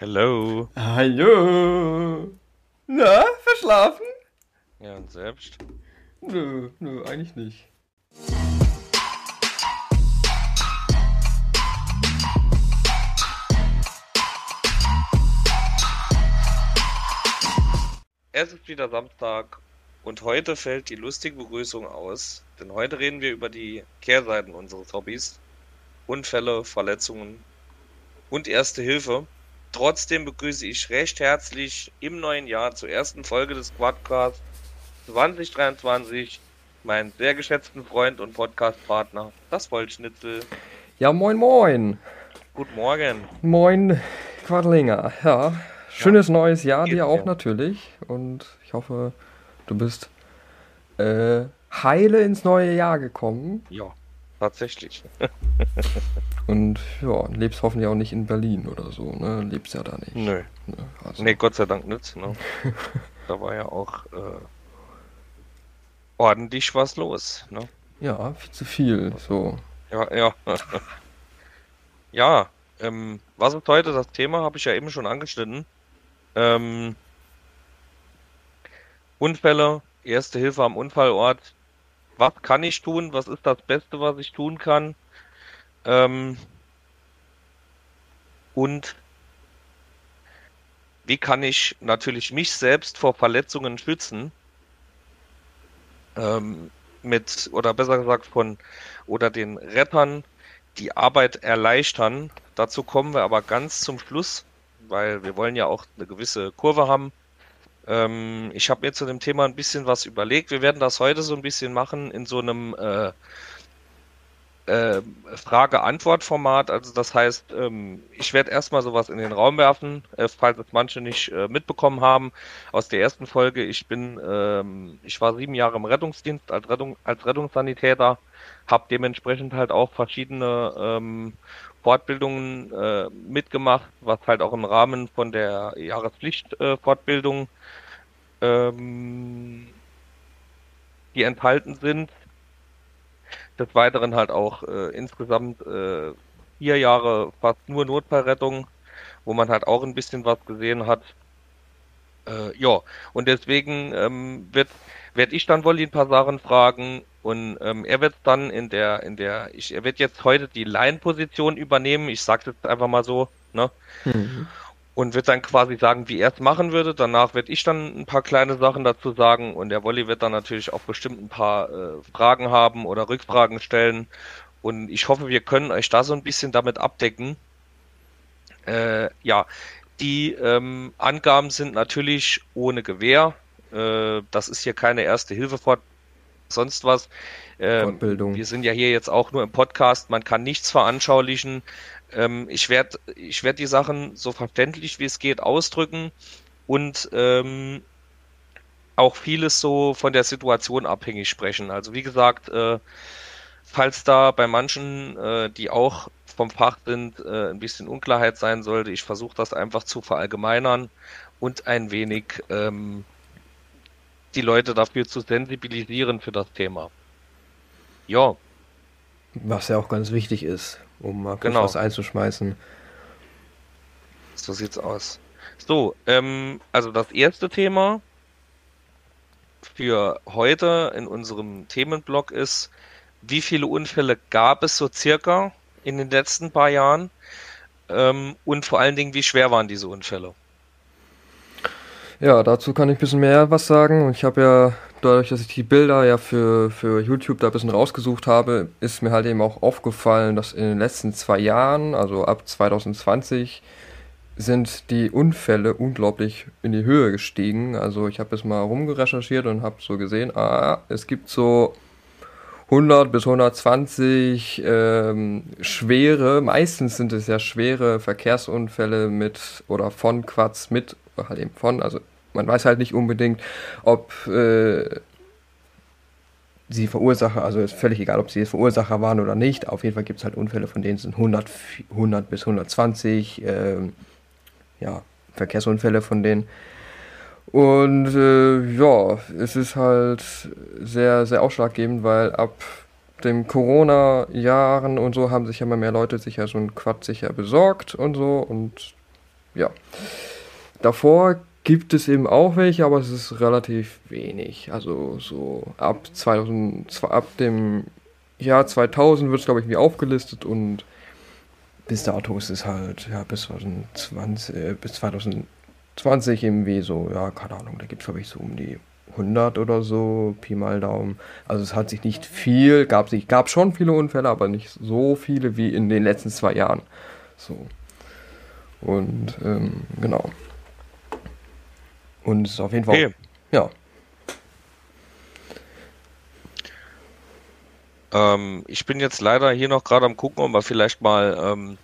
Hello. Hallo. Na, verschlafen? Ja, und selbst? Nö, nö, eigentlich nicht. Es ist wieder Samstag und heute fällt die lustige Begrüßung aus, denn heute reden wir über die Kehrseiten unseres Hobbys. Unfälle, Verletzungen und Erste Hilfe. Trotzdem begrüße ich recht herzlich im neuen Jahr zur ersten Folge des Quadcasts 2023 meinen sehr geschätzten Freund und Podcastpartner, das Wollschnitzel. Ja, moin, moin. Guten Morgen. Moin, Quadlinger. Ja, schönes ja. neues Jahr dir auch mir. natürlich. Und ich hoffe, du bist äh, heile ins neue Jahr gekommen. Ja, tatsächlich. Und ja, lebst hoffentlich auch nicht in Berlin oder so, ne? Lebst ja da nicht. Nö. Ne? Also, Nee, Gott sei Dank nicht. Ne? da war ja auch äh, ordentlich was los. Ne? Ja, viel zu viel. So. Ja, ja. ja, ähm, was ist heute das Thema? Habe ich ja eben schon angeschnitten. Ähm, Unfälle, Erste Hilfe am Unfallort. Was kann ich tun? Was ist das Beste, was ich tun kann? Ähm, und wie kann ich natürlich mich selbst vor Verletzungen schützen? Ähm, mit, oder besser gesagt von, oder den Rettern die Arbeit erleichtern. Dazu kommen wir aber ganz zum Schluss, weil wir wollen ja auch eine gewisse Kurve haben. Ähm, ich habe mir zu dem Thema ein bisschen was überlegt. Wir werden das heute so ein bisschen machen in so einem äh, äh, Frage-Antwort-Format. Also das heißt, ähm, ich werde erstmal sowas in den Raum werfen, äh, falls es manche nicht äh, mitbekommen haben. Aus der ersten Folge, ich bin, ähm, ich war sieben Jahre im Rettungsdienst als, Rettung, als Rettungssanitäter, habe dementsprechend halt auch verschiedene ähm, Fortbildungen äh, mitgemacht, was halt auch im Rahmen von der Jahrespflicht-Fortbildung ähm, die enthalten sind. Des Weiteren halt auch äh, insgesamt äh, vier Jahre fast nur Notfallrettung, wo man halt auch ein bisschen was gesehen hat. Äh, ja, und deswegen ähm, wird werde ich dann wohl ein paar Sachen fragen und ähm, er wird dann in der in der ich er wird jetzt heute die Line-Position übernehmen. Ich sage jetzt einfach mal so, ne? Mhm. Und wird dann quasi sagen, wie er es machen würde. Danach werde ich dann ein paar kleine Sachen dazu sagen und der Wolli wird dann natürlich auch bestimmt ein paar äh, Fragen haben oder Rückfragen stellen und ich hoffe, wir können euch da so ein bisschen damit abdecken. Äh, ja, die ähm, Angaben sind natürlich ohne Gewehr. Äh, das ist hier keine erste Hilfe fort sonst was. Ähm, Fortbildung. wir sind ja hier jetzt auch nur im Podcast, man kann nichts veranschaulichen. Ähm, ich werde ich werd die Sachen so verständlich wie es geht ausdrücken und ähm, auch vieles so von der Situation abhängig sprechen. Also wie gesagt, äh, falls da bei manchen, äh, die auch vom Fach sind, äh, ein bisschen Unklarheit sein sollte, ich versuche das einfach zu verallgemeinern und ein wenig ähm, die Leute dafür zu sensibilisieren für das Thema. Ja, Was ja auch ganz wichtig ist, um mal kurz Genau. was einzuschmeißen. So sieht's aus. So, ähm, also das erste Thema für heute in unserem Themenblock ist, wie viele Unfälle gab es so circa in den letzten paar Jahren? Ähm, und vor allen Dingen, wie schwer waren diese Unfälle? Ja, dazu kann ich ein bisschen mehr was sagen. Ich habe ja, dadurch, dass ich die Bilder ja für, für YouTube da ein bisschen rausgesucht habe, ist mir halt eben auch aufgefallen, dass in den letzten zwei Jahren, also ab 2020, sind die Unfälle unglaublich in die Höhe gestiegen. Also ich habe jetzt mal rumgerecherchiert und habe so gesehen, ah, es gibt so 100 bis 120 ähm, schwere, meistens sind es ja schwere Verkehrsunfälle mit oder von Quads mit, halt eben von, also man weiß halt nicht unbedingt, ob äh, sie Verursacher, also ist völlig egal, ob sie Verursacher waren oder nicht. Auf jeden Fall gibt es halt Unfälle, von denen sind 100, 100 bis 120 ähm, ja, Verkehrsunfälle von denen. Und äh, ja, es ist halt sehr, sehr ausschlaggebend, weil ab den Corona-Jahren und so haben sich ja immer mehr Leute sicher so ein Quad sicher besorgt und so. Und ja. Davor gibt es eben auch welche, aber es ist relativ wenig. Also so ab 2000, ab dem Jahr 2000 wird es glaube ich wie aufgelistet und bis dato ist es halt ja bis 2020 äh, bis 2020 irgendwie so ja keine Ahnung, da gibt es glaube ich so um die 100 oder so Pi mal Daumen. Also es hat sich nicht viel, gab sich gab schon viele Unfälle, aber nicht so viele wie in den letzten zwei Jahren. So und ähm, genau. Und es ist auf jeden Fall. Okay. Ja. Ähm, ich bin jetzt leider hier noch gerade am gucken, ob wir vielleicht mal ähm,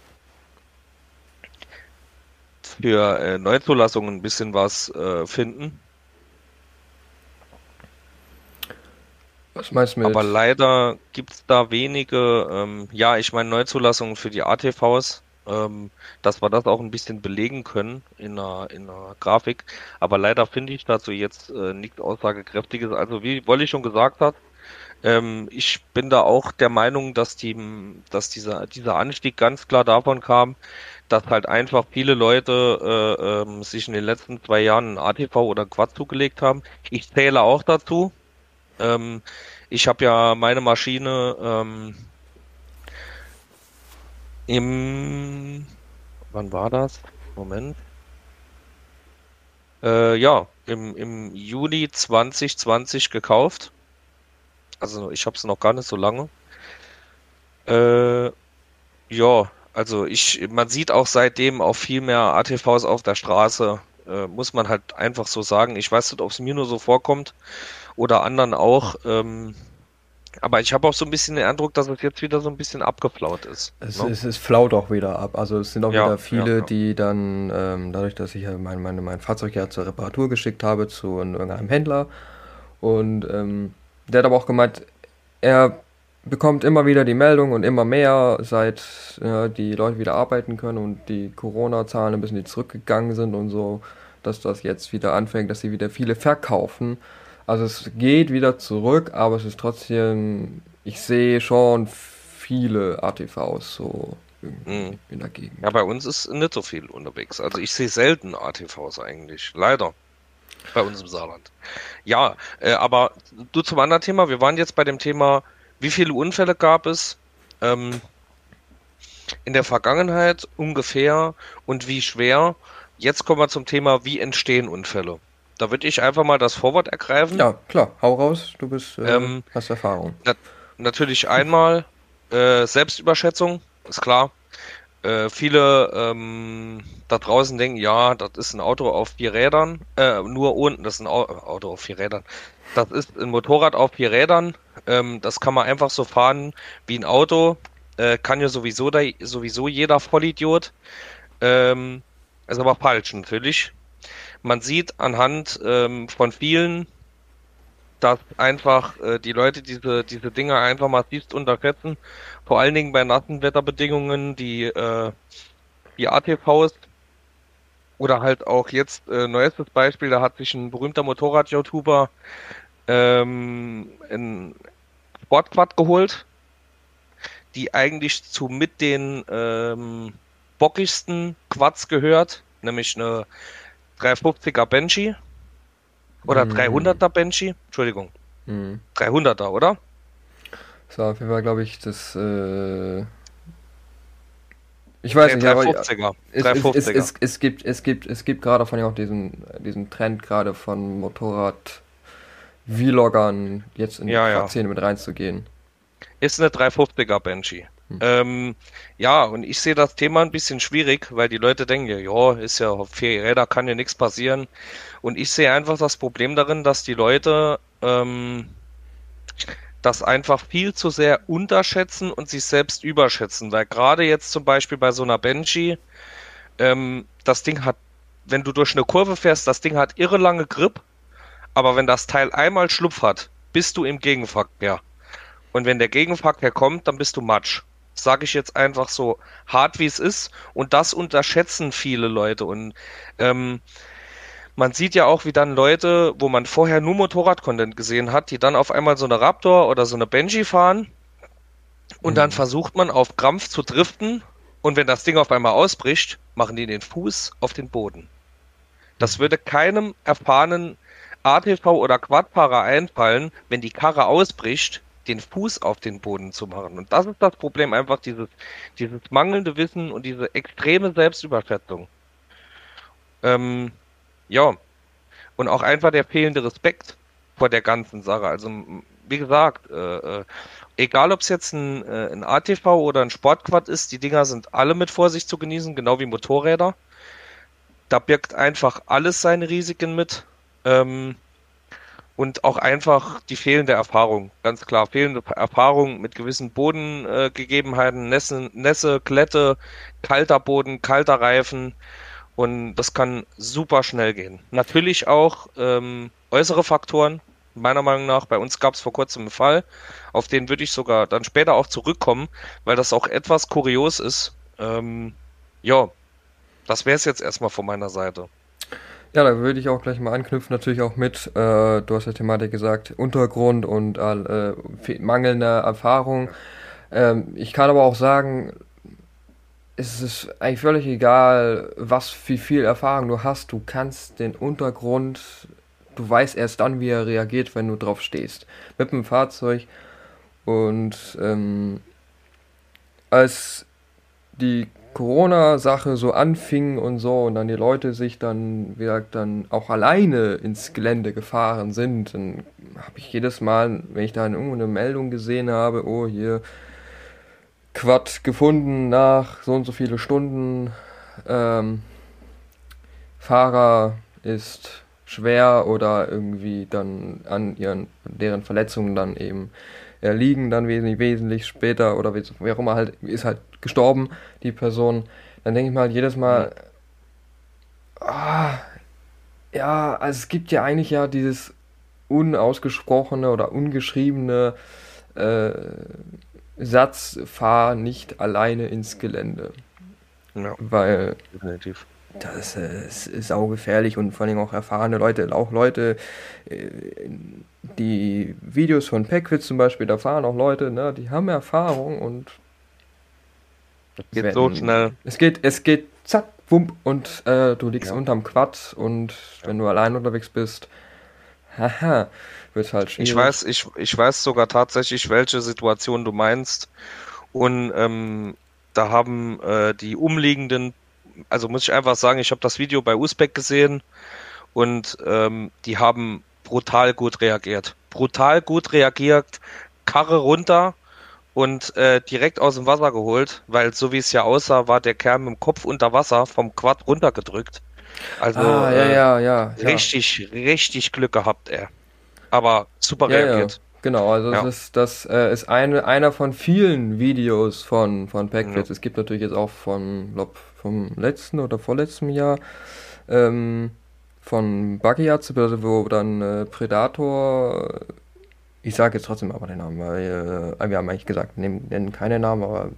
für äh, Neuzulassungen ein bisschen was äh, finden. Was meinst du mit? Aber leider gibt es da wenige, ähm, ja, ich meine Neuzulassungen für die ATVs ähm, dass wir das auch ein bisschen belegen können in einer, in einer Grafik. Aber leider finde ich dazu jetzt äh, nichts Aussagekräftiges. Also wie Wolli schon gesagt hat, ähm, ich bin da auch der Meinung, dass die, dass dieser, dieser Anstieg ganz klar davon kam, dass halt einfach viele Leute äh, ähm, sich in den letzten zwei Jahren ein ATV oder Quad zugelegt haben. Ich zähle auch dazu. Ähm, ich habe ja meine Maschine ähm, im, wann war das? Moment. Äh, ja, im, im Juli 2020 gekauft. Also ich habe es noch gar nicht so lange. Äh, ja, also ich, man sieht auch seitdem auch viel mehr ATVs auf der Straße. Äh, muss man halt einfach so sagen. Ich weiß nicht, ob es mir nur so vorkommt oder anderen auch. Ähm, aber ich habe auch so ein bisschen den Eindruck, dass es jetzt wieder so ein bisschen abgeflaut ist. Es, ne? es, es flaut auch wieder ab. Also es sind auch ja, wieder viele, ja, ja. die dann, ähm, dadurch, dass ich mein, mein, mein Fahrzeug ja zur Reparatur geschickt habe zu irgendeinem Händler und ähm, der hat aber auch gemeint, er bekommt immer wieder die Meldung und immer mehr, seit ja, die Leute wieder arbeiten können und die Corona-Zahlen ein bisschen zurückgegangen sind und so, dass das jetzt wieder anfängt, dass sie wieder viele verkaufen also es geht wieder zurück, aber es ist trotzdem, ich sehe schon viele ATVs so mhm. in der Gegend. Ja, bei uns ist nicht so viel unterwegs. Also ich sehe selten ATVs eigentlich, leider. Bei uns im Saarland. Ja, äh, aber du zum anderen Thema, wir waren jetzt bei dem Thema, wie viele Unfälle gab es ähm, in der Vergangenheit ungefähr und wie schwer. Jetzt kommen wir zum Thema, wie entstehen Unfälle. Da würde ich einfach mal das Vorwort ergreifen. Ja, klar, hau raus, du bist, äh, ähm, hast Erfahrung. Na natürlich einmal äh, Selbstüberschätzung, ist klar. Äh, viele ähm, da draußen denken, ja, das ist ein Auto auf vier Rädern, äh, nur unten, das ist ein Auto auf vier Rädern. Das ist ein Motorrad auf vier Rädern. Ähm, das kann man einfach so fahren wie ein Auto. Äh, kann ja sowieso, da, sowieso jeder Vollidiot. Ähm, ist aber falsch natürlich man sieht anhand ähm, von vielen, dass einfach äh, die Leute diese, diese Dinge einfach massivst unterschätzen. Vor allen Dingen bei nassen Wetterbedingungen, die, äh, die ATVs oder halt auch jetzt äh, neuestes Beispiel, da hat sich ein berühmter Motorrad-YouTuber ähm, ein Sportquad geholt, die eigentlich zu mit den ähm, bockigsten Quads gehört, nämlich eine 350er Banshee. Oder mhm. 300er Banshee. Entschuldigung. Mhm. 300er, oder? War auf jeden Fall, glaube ich, das. Äh ich weiß nee, nicht, 350er. aber es, 350er. Es, es, es, gibt, es gibt, es gibt gerade von ja auch diesen, diesen Trend gerade von Motorrad Vloggern jetzt in ja, die ja. Szene mit reinzugehen. Ist eine 350er Banshee. Hm. Ähm, ja, und ich sehe das Thema ein bisschen schwierig, weil die Leute denken, ja, ist ja vier Räder, kann ja nichts passieren. Und ich sehe einfach das Problem darin, dass die Leute ähm, das einfach viel zu sehr unterschätzen und sich selbst überschätzen. Weil gerade jetzt zum Beispiel bei so einer Banshee, ähm, das Ding hat, wenn du durch eine Kurve fährst, das Ding hat irre lange Grip, aber wenn das Teil einmal Schlupf hat, bist du im Gegenverkehr. Und wenn der Gegenverkehr kommt, dann bist du Matsch sage ich jetzt einfach so hart wie es ist. Und das unterschätzen viele Leute. Und ähm, man sieht ja auch, wie dann Leute, wo man vorher nur Motorrad-Content gesehen hat, die dann auf einmal so eine Raptor oder so eine Benji fahren. Und mhm. dann versucht man auf Krampf zu driften. Und wenn das Ding auf einmal ausbricht, machen die den Fuß auf den Boden. Das würde keinem erfahrenen ATV oder Quadfahrer einfallen, wenn die Karre ausbricht, den Fuß auf den Boden zu machen. Und das ist das Problem, einfach dieses, dieses mangelnde Wissen und diese extreme Selbstüberschätzung. Ähm, ja. Und auch einfach der fehlende Respekt vor der ganzen Sache. Also, wie gesagt, äh, äh, egal ob es jetzt ein, äh, ein ATV oder ein Sportquad ist, die Dinger sind alle mit Vorsicht zu genießen, genau wie Motorräder. Da birgt einfach alles seine Risiken mit. Ähm, und auch einfach die fehlende Erfahrung, ganz klar, fehlende Erfahrung mit gewissen Bodengegebenheiten, äh, Nässe, Nässe, Klette, kalter Boden, kalter Reifen und das kann super schnell gehen. Natürlich auch ähm, äußere Faktoren, meiner Meinung nach, bei uns gab es vor kurzem einen Fall, auf den würde ich sogar dann später auch zurückkommen, weil das auch etwas kurios ist. Ähm, ja, das wäre es jetzt erstmal von meiner Seite. Ja, da würde ich auch gleich mal anknüpfen, natürlich auch mit, äh, du hast ja Thematik gesagt, Untergrund und äh, mangelnde Erfahrung. Ähm, ich kann aber auch sagen, es ist eigentlich völlig egal, was, wie viel Erfahrung du hast. Du kannst den Untergrund, du weißt erst dann, wie er reagiert, wenn du drauf stehst. Mit dem Fahrzeug. Und ähm, als die Corona-Sache so anfing und so und dann die Leute sich dann, wie gesagt, dann auch alleine ins Gelände gefahren sind, dann habe ich jedes Mal, wenn ich da irgendwo eine Meldung gesehen habe, oh hier Quad gefunden nach so und so viele Stunden, ähm, Fahrer ist schwer oder irgendwie dann an ihren deren Verletzungen dann eben erliegen dann wesentlich, wesentlich später oder wie auch immer halt, ist halt gestorben, die Person, dann denke ich mal jedes Mal, ah, ja, also es gibt ja eigentlich ja dieses unausgesprochene oder ungeschriebene äh, Satz, fahr nicht alleine ins Gelände. Ja, weil definitiv. Das ist, ist saugefährlich und vor allem auch erfahrene Leute, auch Leute, äh, die Videos von Packwitz zum Beispiel, da fahren auch Leute, ne, die haben Erfahrung und es geht werden, so schnell. Es geht, es geht zack, wump und äh, du liegst ja. unterm Quad und wenn du allein unterwegs bist, haha, wird halt schwierig. Ich weiß, ich, ich weiß sogar tatsächlich, welche Situation du meinst und ähm, da haben äh, die umliegenden, also muss ich einfach sagen, ich habe das Video bei Usbeck gesehen und ähm, die haben brutal gut reagiert. Brutal gut reagiert, Karre runter und äh, direkt aus dem Wasser geholt, weil so wie es ja aussah, war der Kerl mit dem Kopf unter Wasser vom Quad runtergedrückt. Also ah, ja, äh, ja, ja, richtig, richtig Glück gehabt, er. Aber super ja, reagiert. Ja. Genau, also ja. das ist, das äh, ist eine, einer von vielen Videos von, von Packfits. Ja. Es gibt natürlich jetzt auch von, glaub, vom letzten oder vorletzten Jahr ähm, von Buggyards, wo dann äh, Predator, ich sage jetzt trotzdem aber den Namen, weil äh, wir haben eigentlich gesagt, nennen, nennen keine Namen, aber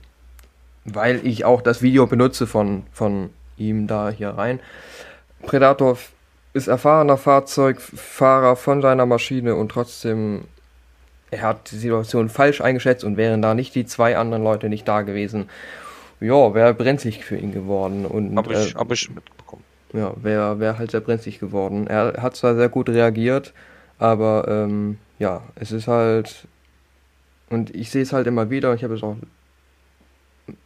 weil ich auch das Video benutze von, von ihm da hier rein. Predator ist erfahrener Fahrzeugfahrer von seiner Maschine und trotzdem, er hat die Situation falsch eingeschätzt und wären da nicht die zwei anderen Leute nicht da gewesen, ja, wäre brenzlig für ihn geworden. Und, hab ich, äh, hab ich mitbekommen ja, wäre wär halt sehr brenzlig geworden. Er hat zwar sehr gut reagiert, aber ähm, ja, es ist halt. Und ich sehe es halt immer wieder, ich habe es auch.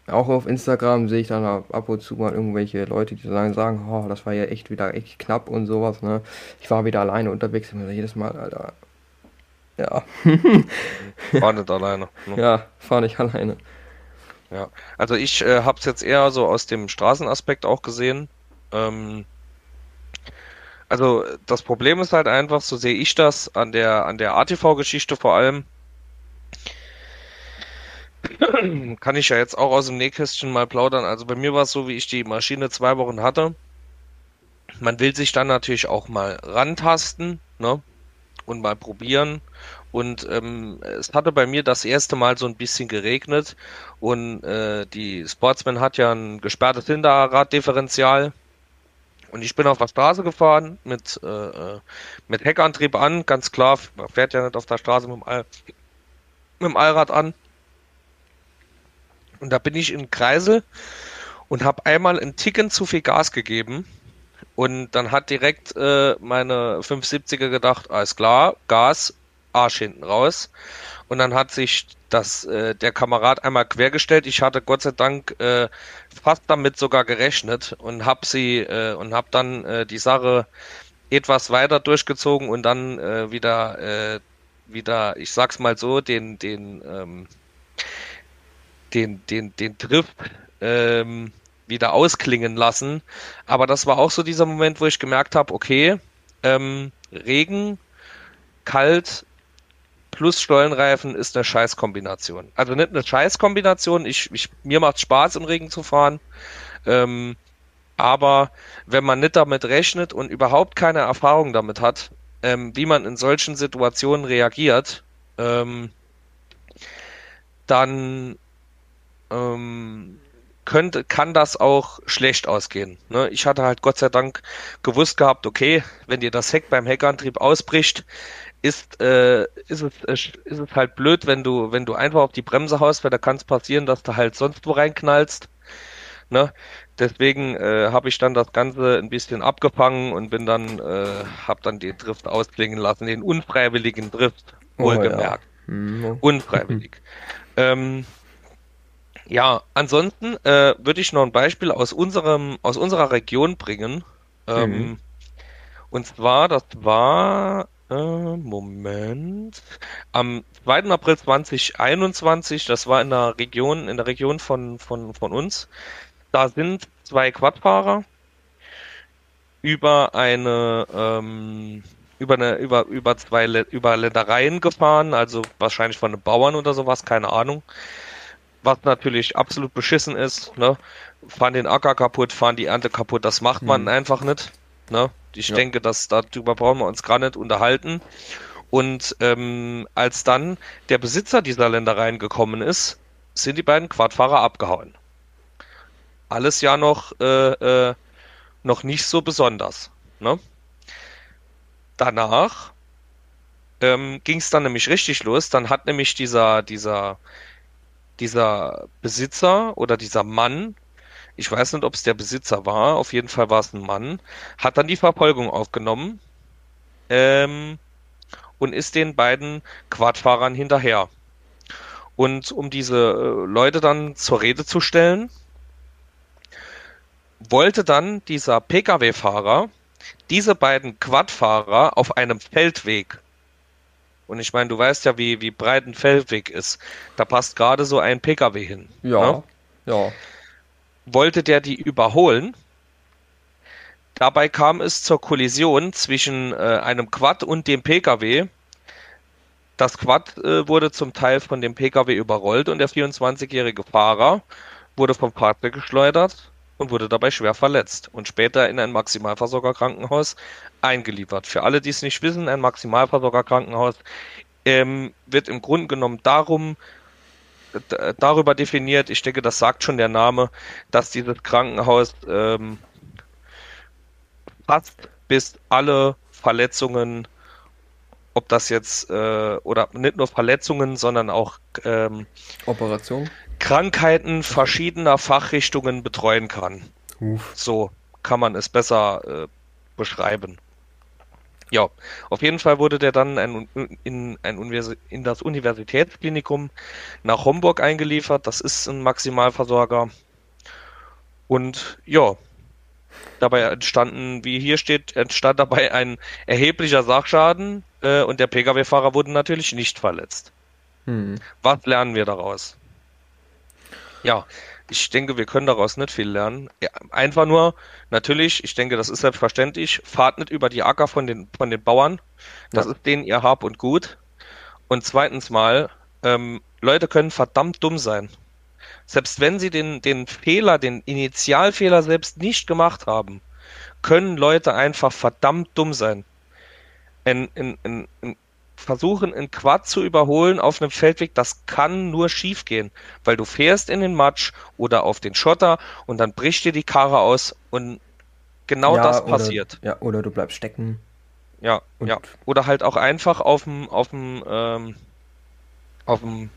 Auch auf Instagram sehe ich dann ab und zu mal irgendwelche Leute, die sagen, sagen, oh, das war ja echt wieder echt knapp und sowas, ne? Ich war wieder alleine unterwegs, und jedes Mal, Alter. Ja. Fahr nicht alleine. Ne? Ja, fahr nicht alleine. Ja, also ich äh, habe es jetzt eher so aus dem Straßenaspekt auch gesehen. Ähm, also das Problem ist halt einfach, so sehe ich das an der an der ATV-Geschichte vor allem. Kann ich ja jetzt auch aus dem Nähkästchen mal plaudern. Also bei mir war es so, wie ich die Maschine zwei Wochen hatte. Man will sich dann natürlich auch mal rantasten, ne? Und mal probieren. Und ähm, es hatte bei mir das erste Mal so ein bisschen geregnet. Und äh, die Sportsman hat ja ein gesperrtes Hinterraddifferential. Und ich bin auf der Straße gefahren mit, äh, äh, mit Heckantrieb an, ganz klar, man fährt ja nicht auf der Straße mit dem, All, mit dem Allrad an. Und da bin ich in Kreisel und habe einmal einen Ticken zu viel Gas gegeben. Und dann hat direkt äh, meine 570er gedacht, alles klar, Gas, Arsch hinten raus. Und dann hat sich das, äh, der Kamerad einmal quergestellt. Ich hatte Gott sei Dank äh, fast damit sogar gerechnet und habe sie äh, und habe dann äh, die Sache etwas weiter durchgezogen und dann äh, wieder äh, wieder, ich sag's mal so, den den ähm, den den den Trip ähm, wieder ausklingen lassen. Aber das war auch so dieser Moment, wo ich gemerkt habe, okay, ähm, Regen, kalt, plus Stollenreifen ist eine Scheißkombination. Also nicht eine Scheißkombination, ich, ich, mir macht Spaß im Regen zu fahren. Ähm, aber wenn man nicht damit rechnet und überhaupt keine Erfahrung damit hat, ähm, wie man in solchen Situationen reagiert, ähm, dann ähm, könnte, kann das auch schlecht ausgehen. Ne? Ich hatte halt Gott sei Dank gewusst gehabt, okay, wenn dir das Heck beim Heckantrieb ausbricht, ist, äh, ist, es, äh, ist es halt blöd, wenn du, wenn du einfach auf die Bremse haust, weil da kann es passieren, dass du halt sonst wo reinknallst. Ne? Deswegen äh, habe ich dann das Ganze ein bisschen abgefangen und bin dann, äh, habe dann den Drift ausklingen lassen, den unfreiwilligen Drift, wohlgemerkt. Oh, ja. mhm. Unfreiwillig. ähm, ja, ansonsten äh, würde ich noch ein Beispiel aus unserem, aus unserer Region bringen. Ähm, mhm. Und zwar, das war Moment. Am 2. April 2021, das war in der Region, in der Region von, von, von uns, da sind zwei Quadfahrer über eine, ähm, über eine, über, über zwei, über Ländereien gefahren, also wahrscheinlich von den Bauern oder sowas, keine Ahnung. Was natürlich absolut beschissen ist, ne? Fahren den Acker kaputt, fahren die Ernte kaputt, das macht man mhm. einfach nicht, ne? Ich ja. denke, dass darüber brauchen wir uns gar nicht unterhalten. Und ähm, als dann der Besitzer dieser Ländereien gekommen ist, sind die beiden Quadfahrer abgehauen. Alles ja noch, äh, äh, noch nicht so besonders. Ne? Danach ähm, ging es dann nämlich richtig los. Dann hat nämlich dieser, dieser, dieser Besitzer oder dieser Mann ich weiß nicht, ob es der Besitzer war, auf jeden Fall war es ein Mann, hat dann die Verfolgung aufgenommen ähm, und ist den beiden Quadfahrern hinterher. Und um diese äh, Leute dann zur Rede zu stellen, wollte dann dieser Pkw-Fahrer diese beiden Quadfahrer auf einem Feldweg und ich meine, du weißt ja, wie, wie breit ein Feldweg ist. Da passt gerade so ein Pkw hin. Ja, ne? ja wollte der die überholen. Dabei kam es zur Kollision zwischen äh, einem Quad und dem Pkw. Das Quad äh, wurde zum Teil von dem Pkw überrollt und der 24-jährige Fahrer wurde vom Fahrzeug geschleudert und wurde dabei schwer verletzt und später in ein Maximalversorgerkrankenhaus eingeliefert. Für alle, die es nicht wissen, ein Maximalversorgerkrankenhaus ähm, wird im Grunde genommen darum darüber definiert, ich denke, das sagt schon der Name, dass dieses Krankenhaus ähm, fast bis alle Verletzungen, ob das jetzt äh, oder nicht nur Verletzungen, sondern auch ähm, Operation, Krankheiten verschiedener Fachrichtungen betreuen kann. Uf. So kann man es besser äh, beschreiben. Ja, auf jeden Fall wurde der dann ein, in, ein in das Universitätsklinikum nach Homburg eingeliefert. Das ist ein Maximalversorger. Und ja, dabei entstanden, wie hier steht, entstand dabei ein erheblicher Sachschaden äh, und der Pkw-Fahrer wurde natürlich nicht verletzt. Hm. Was lernen wir daraus? Ja, ich denke, wir können daraus nicht viel lernen. Ja, einfach nur, natürlich, ich denke, das ist selbstverständlich, fahrt nicht über die Acker von den, von den Bauern. Das ja. ist denen ihr Hab und Gut. Und zweitens mal, ähm, Leute können verdammt dumm sein. Selbst wenn sie den, den Fehler, den Initialfehler selbst nicht gemacht haben, können Leute einfach verdammt dumm sein. Ein, ein, ein, ein versuchen, einen Quad zu überholen auf einem Feldweg, das kann nur schief gehen, weil du fährst in den Matsch oder auf den Schotter und dann bricht dir die Karre aus und genau ja, das passiert. ja, oder du bleibst stecken. Ja, und ja. Oder halt auch einfach auf dem, auf dem, ähm, auf dem,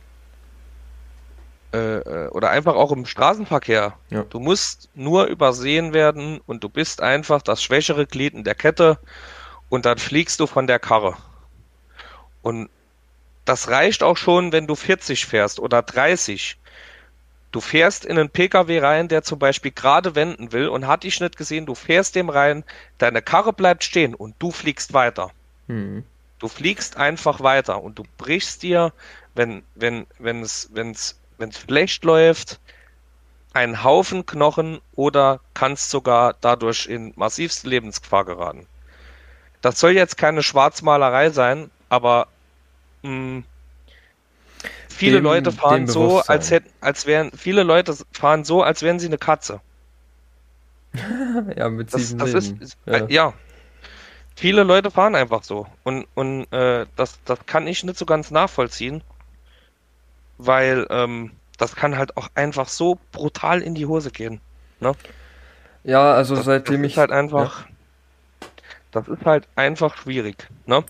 äh, äh, oder einfach auch im Straßenverkehr. Ja. Du musst nur übersehen werden und du bist einfach das schwächere Glied in der Kette und dann fliegst du von der Karre. Und das reicht auch schon, wenn du 40 fährst oder 30. Du fährst in einen PKW rein, der zum Beispiel gerade wenden will und hat dich nicht gesehen, du fährst dem rein, deine Karre bleibt stehen und du fliegst weiter. Mhm. Du fliegst einfach weiter und du brichst dir, wenn, wenn, wenn es, wenn es wenn es schlecht läuft, einen Haufen Knochen oder kannst sogar dadurch in massivste Lebensgefahr geraten. Das soll jetzt keine Schwarzmalerei sein, aber mh, hm, viele dem, Leute fahren so, als hätten, als wären, viele Leute fahren so, als wären sie eine Katze. ja, mit das, das ist, ja. Äh, ja. Viele Leute fahren einfach so. Und, und äh, das, das kann ich nicht so ganz nachvollziehen weil ähm, das kann halt auch einfach so brutal in die Hose gehen. Ne? Ja, also das, seitdem das ich. Halt einfach, ja. Das ist halt einfach schwierig, ne?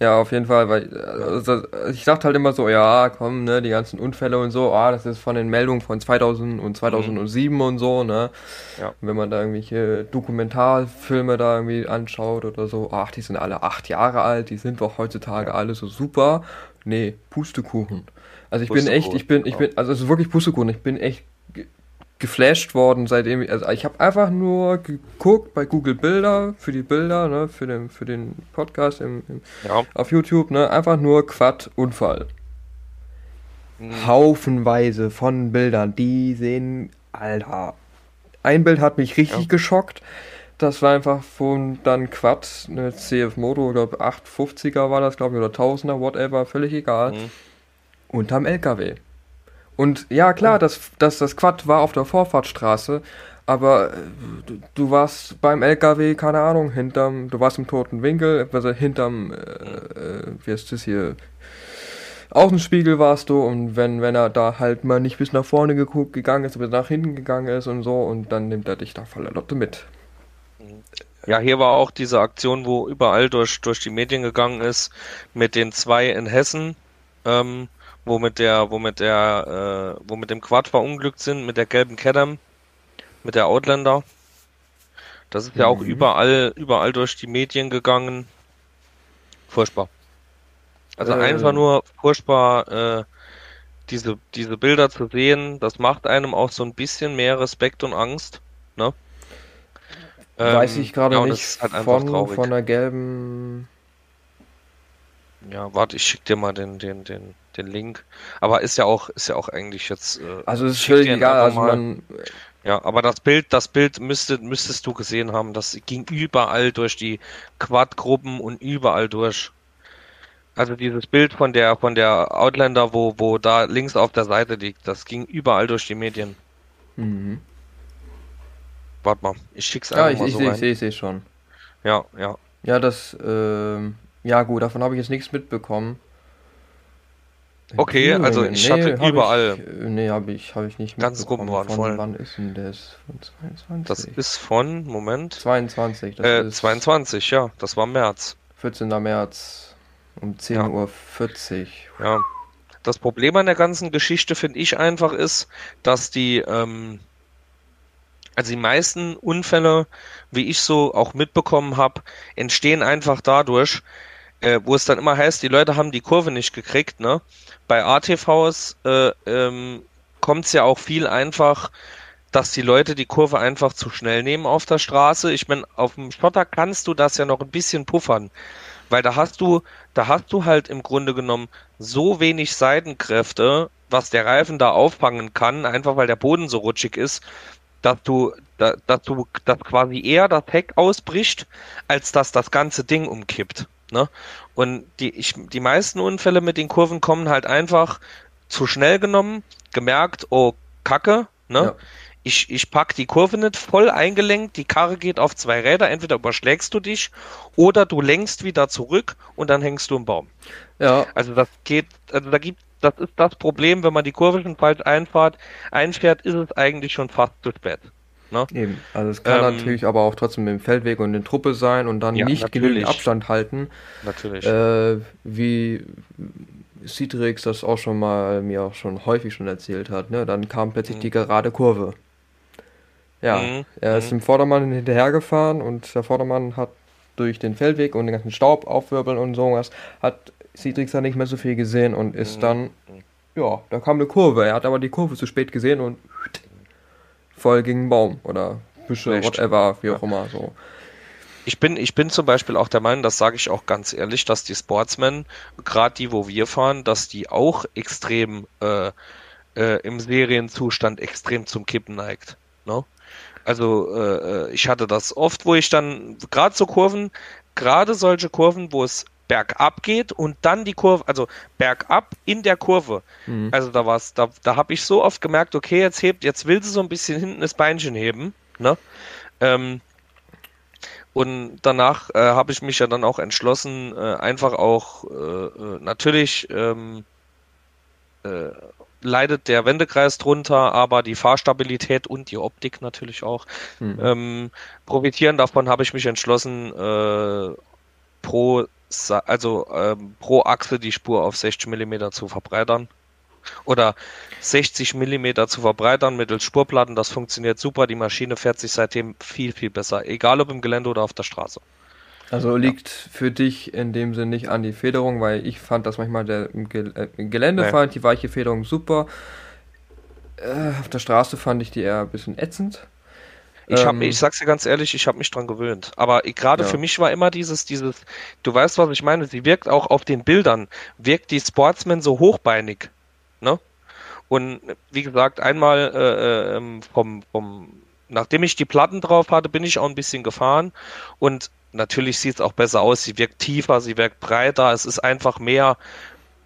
Ja, auf jeden Fall, weil also, ich dachte halt immer so, ja, komm, ne, die ganzen Unfälle und so, ah, das ist von den Meldungen von 2000 und 2007 mhm. und so, ne? Ja. wenn man da irgendwelche Dokumentarfilme da irgendwie anschaut oder so, ach, die sind alle acht Jahre alt, die sind doch heutzutage ja. alle so super. Nee, Pustekuchen. Also ich bin echt, ich bin, ich bin, also es ist wirklich Pustekuchen. Ich bin echt geflasht worden, seitdem ich, also ich habe einfach nur geguckt bei Google Bilder für die Bilder, ne, für den, für den Podcast im, im ja. auf YouTube, ne, einfach nur Quad Unfall. Mhm. Haufenweise von Bildern, die sehen, Alter. Ein Bild hat mich richtig ja. geschockt. Das war einfach von dann Quad, eine CF Moto, glaube 850er war das, glaube ich, oder 1000er, whatever, völlig egal. Mhm unterm LKW. Und ja, klar, das, das, das Quad war auf der Vorfahrtsstraße, aber du, äh, du, warst beim LKW, keine Ahnung, hinterm, du warst im toten Winkel, also hinterm, äh, äh, wie heißt das hier, Außenspiegel warst du und wenn, wenn er da halt mal nicht bis nach vorne geguckt, gegangen ist, aber nach hinten gegangen ist und so und dann nimmt er dich da voller Lotte mit. Ja, hier war auch diese Aktion, wo überall durch, durch die Medien gegangen ist, mit den zwei in Hessen, ähm, wo mit der, wo mit der, äh, wo mit dem Quad verunglückt sind, mit der gelben Cadam, mit der Outlander. Das ist ja auch mhm. überall, überall durch die Medien gegangen. Furchtbar. Also äh. einfach nur furchtbar, äh, diese, diese Bilder zu sehen, das macht einem auch so ein bisschen mehr Respekt und Angst, ne? Weiß ähm, ich gerade ja, nicht halt von, von der gelben. Ja, warte, ich schick dir mal den, den, den, den Link. Aber ist ja auch, ist ja auch eigentlich jetzt. Äh, also es ist völlig egal, also man. Ja, aber das Bild, das Bild müsste, müsstest du gesehen haben. Das ging überall durch die Quad-Gruppen und überall durch. Also dieses Bild von der, von der Outlander, wo, wo da links auf der Seite liegt, das ging überall durch die Medien. Mhm. Warte mal, ich schick's einfach ja, ich, mal so ich, rein. Ich sehe, ich sehe schon. Ja, ja. Ja, das, äh, ja gut, davon habe ich jetzt nichts mitbekommen. Okay, also ich nee, hatte überall. Ich, nee, habe ich, hab ich nicht Ganz Gruppen waren voll. Wann ist denn das? Von 22? Das ist von, Moment. 22. Das äh, ist 22, ja, das war März. 14. März um 10.40 ja. Uhr. 40. Ja. Das Problem an der ganzen Geschichte, finde ich einfach, ist, dass die, ähm, also die meisten Unfälle, wie ich so auch mitbekommen habe, entstehen einfach dadurch, äh, wo es dann immer heißt, die Leute haben die Kurve nicht gekriegt, ne? Bei ATVs äh, ähm, kommt es ja auch viel einfach, dass die Leute die Kurve einfach zu schnell nehmen auf der Straße. Ich meine, auf dem Schotter kannst du das ja noch ein bisschen puffern, weil da hast du, da hast du halt im Grunde genommen so wenig Seitenkräfte, was der Reifen da auffangen kann, einfach weil der Boden so rutschig ist, dass du, da, dass du, dass quasi eher das Heck ausbricht, als dass das ganze Ding umkippt. Ne? Und die, ich, die meisten Unfälle mit den Kurven kommen halt einfach zu schnell genommen, gemerkt, oh, Kacke, ne? Ja. Ich, ich pack die Kurve nicht voll eingelenkt, die Karre geht auf zwei Räder, entweder überschlägst du dich oder du lenkst wieder zurück und dann hängst du im Baum. Ja. Also das geht, also da gibt, das ist das Problem, wenn man die Kurve schon falsch einfahrt, einfährt, ist es eigentlich schon fast zu spät. Ne? Eben. Also es kann ähm, natürlich aber auch trotzdem im Feldweg und in Truppe sein und dann ja, nicht genügend Abstand halten. Natürlich. Äh, wie Citrix das auch schon mal mir auch schon häufig schon erzählt hat, ne? Dann kam plötzlich mhm. die gerade Kurve. Ja, mhm. er ist mhm. dem Vordermann hinterhergefahren und der Vordermann hat durch den Feldweg und den ganzen Staub aufwirbeln und sowas, hat Citrix dann nicht mehr so viel gesehen und ist mhm. dann, ja, da kam eine Kurve. Er hat aber die Kurve zu spät gesehen und voll gegen einen Baum oder Büsche, Echt? whatever, wie auch ja. immer, so. Ich bin, ich bin zum Beispiel auch der Meinung, das sage ich auch ganz ehrlich, dass die Sportsmen, gerade die, wo wir fahren, dass die auch extrem äh, äh, im Serienzustand extrem zum Kippen neigt. Ne? Also äh, äh ich hatte das oft, wo ich dann gerade so Kurven, gerade solche Kurven, wo es bergab geht und dann die Kurve, also bergab in der Kurve. Mhm. Also da war's, da, da habe ich so oft gemerkt, okay, jetzt hebt, jetzt will sie so ein bisschen hinten das Beinchen heben, ne? Ähm, und danach äh, habe ich mich ja dann auch entschlossen, äh, einfach auch äh, äh natürlich ähm, äh, leidet der Wendekreis drunter, aber die Fahrstabilität und die Optik natürlich auch. Mhm. Ähm, profitieren davon habe ich mich entschlossen, äh, pro also ähm, pro Achse die Spur auf 60 mm zu verbreitern oder 60 mm zu verbreitern mittels Spurplatten. Das funktioniert super. Die Maschine fährt sich seitdem viel, viel besser, egal ob im Gelände oder auf der Straße. Also liegt ja. für dich in dem Sinne nicht an die Federung, weil ich fand das manchmal der, im, Gel äh, Gelände nee. fand die weiche Federung super. Äh, auf der Straße fand ich die eher ein bisschen ätzend. Ich habe, ähm, ich sag's dir ganz ehrlich, ich habe mich dran gewöhnt. Aber gerade ja. für mich war immer dieses, dieses, du weißt, was ich meine. Sie wirkt auch auf den Bildern, wirkt die Sportsman so hochbeinig, ne? Und wie gesagt, einmal äh, ähm, vom, vom, nachdem ich die Platten drauf hatte, bin ich auch ein bisschen gefahren und natürlich sieht es auch besser aus. Sie wirkt tiefer, sie wirkt breiter. Es ist einfach mehr,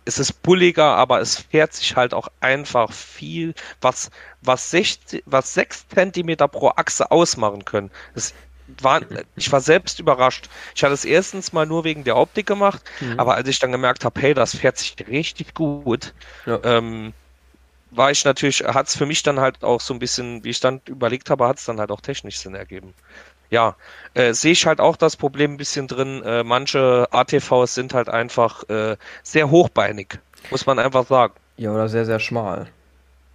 es ist bulliger, aber es fährt sich halt auch einfach viel, was, was, 60, was 6 cm pro Achse ausmachen können. Das war, ich war selbst überrascht. Ich hatte es erstens mal nur wegen der Optik gemacht, mhm. aber als ich dann gemerkt habe, hey, das fährt sich richtig gut, ja. ähm, war ich natürlich, hat es für mich dann halt auch so ein bisschen, wie ich dann überlegt habe, hat es dann halt auch technisch Sinn ergeben ja, äh, sehe ich halt auch das Problem ein bisschen drin. Äh, manche ATVs sind halt einfach äh, sehr hochbeinig, muss man einfach sagen. Ja, oder sehr, sehr schmal.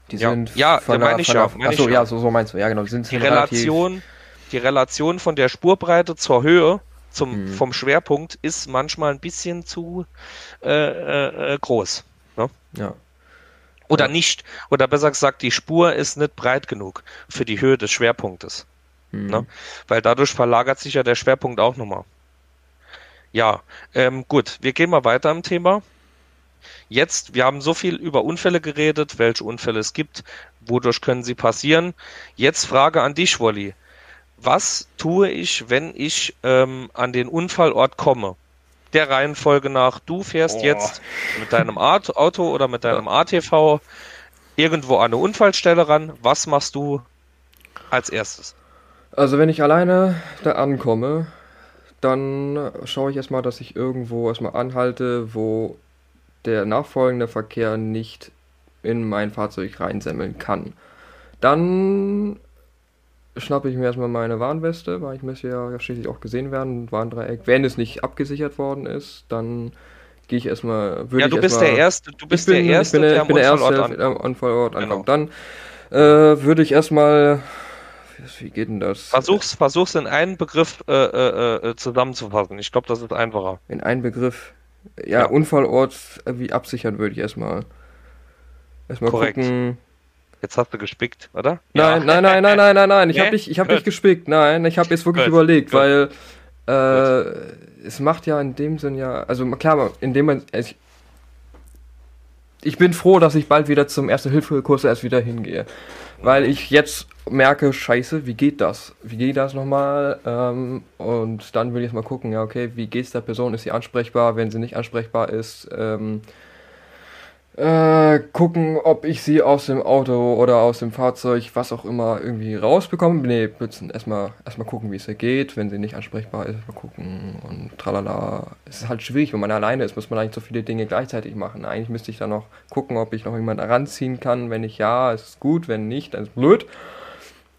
Die ja. sind ja, von der, meine ich ja. Meine achso, ja, so, so meinst du. Ja, genau. Die, sind die Relation, die Relation von der Spurbreite zur Höhe zum, mhm. vom Schwerpunkt ist manchmal ein bisschen zu äh, äh, äh groß. Ne? Ja. Oder ja. nicht, oder besser gesagt, die Spur ist nicht breit genug für die Höhe des Schwerpunktes. Mhm. Ne? Weil dadurch verlagert sich ja der Schwerpunkt auch nochmal. Ja, ähm, gut, wir gehen mal weiter im Thema. Jetzt, wir haben so viel über Unfälle geredet, welche Unfälle es gibt, wodurch können sie passieren. Jetzt Frage an dich, Wolli. Was tue ich, wenn ich ähm, an den Unfallort komme? Der Reihenfolge nach, du fährst oh. jetzt mit deinem Auto oder mit deinem ATV irgendwo an eine Unfallstelle ran. Was machst du als erstes? Also wenn ich alleine da ankomme, dann schaue ich erstmal, dass ich irgendwo erstmal anhalte, wo der nachfolgende Verkehr nicht in mein Fahrzeug reinsemmeln kann. Dann schnappe ich mir erstmal meine Warnweste, weil ich müsste ja schließlich auch gesehen werden, Warndreieck. Wenn es nicht abgesichert worden ist, dann gehe ich erstmal. Ja, du bist der Erste, du bist bin, der Erste, ich bin, der, ich bin der Erste, der am Unfallort ankommt. Genau. Dann äh, würde ich erstmal wie geht denn das? Versuch's, versuch's in einen Begriff äh, äh, äh zusammenzufassen. Ich glaube, das ist einfacher. In einen Begriff? Ja, ja. Unfallort wie absichern würde ich erstmal. Erstmal Korrekt. gucken. Jetzt hast du gespickt, oder? Nein, ja. nein, nein, nein, nein, nein, nein. Ich nee? habe nicht, ich hab nicht gespickt. Nein, ich habe jetzt wirklich Good. überlegt, Good. weil äh, es macht ja in dem Sinn ja, also klar, in dem man, ich, ich bin froh, dass ich bald wieder zum Erste-Hilfe-Kurs erst wieder hingehe. Weil ich jetzt merke, scheiße, wie geht das? Wie geht das nochmal? Ähm, und dann will ich mal gucken, ja, okay, wie geht's der Person? Ist sie ansprechbar? Wenn sie nicht ansprechbar ist, ähm, äh, gucken, ob ich sie aus dem Auto oder aus dem Fahrzeug, was auch immer, irgendwie rausbekomme. Nee, erstmal erstmal gucken, wie es ihr geht. Wenn sie nicht ansprechbar ist, mal gucken und tralala. Es ist halt schwierig, wenn man alleine ist, muss man eigentlich so viele Dinge gleichzeitig machen. Eigentlich müsste ich dann noch gucken, ob ich noch jemanden ranziehen kann. Wenn nicht, ja, ist es gut. Wenn nicht, dann ist es blöd.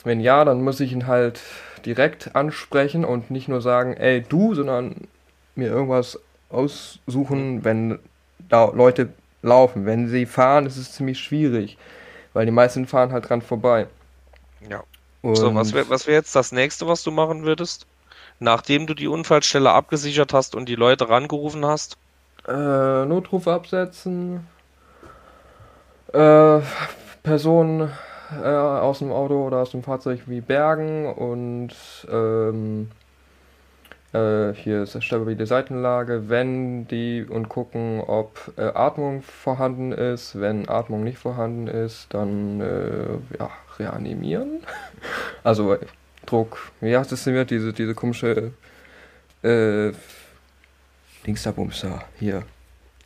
Wenn ja, dann muss ich ihn halt direkt ansprechen und nicht nur sagen, ey, du, sondern mir irgendwas aussuchen, wenn da Leute laufen. Wenn sie fahren, ist es ziemlich schwierig, weil die meisten fahren halt dran vorbei. Ja. Und so, was wäre was wär jetzt das nächste, was du machen würdest? Nachdem du die Unfallstelle abgesichert hast und die Leute rangerufen hast? Äh, Notruf absetzen. Äh, Personen äh, aus dem Auto oder aus dem Fahrzeug wie bergen und ähm, äh, hier ist stabile Seitenlage, wenn die und gucken, ob äh, Atmung vorhanden ist. Wenn Atmung nicht vorhanden ist, dann äh, ja, reanimieren. also Druck, wie heißt es denn diese, diese komische äh, Dingsterbumster hier.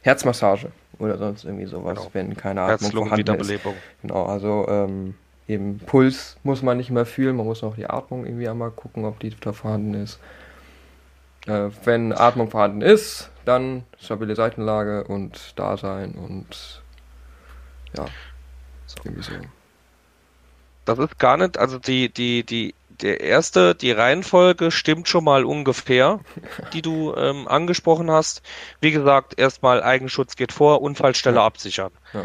Herzmassage oder sonst irgendwie sowas, genau. wenn keine Atmung vorhanden ist. Genau, also ähm, eben Puls muss man nicht mehr fühlen, man muss auch die Atmung irgendwie einmal gucken, ob die da vorhanden ist. Äh, wenn Atmung vorhanden ist, dann stabile Seitenlage und Dasein und ja, so. irgendwie so. Das ist gar nicht, also die, die, die, der erste, die Reihenfolge stimmt schon mal ungefähr, die du ähm, angesprochen hast. Wie gesagt, erstmal Eigenschutz geht vor, Unfallstelle ja. absichern. Ja.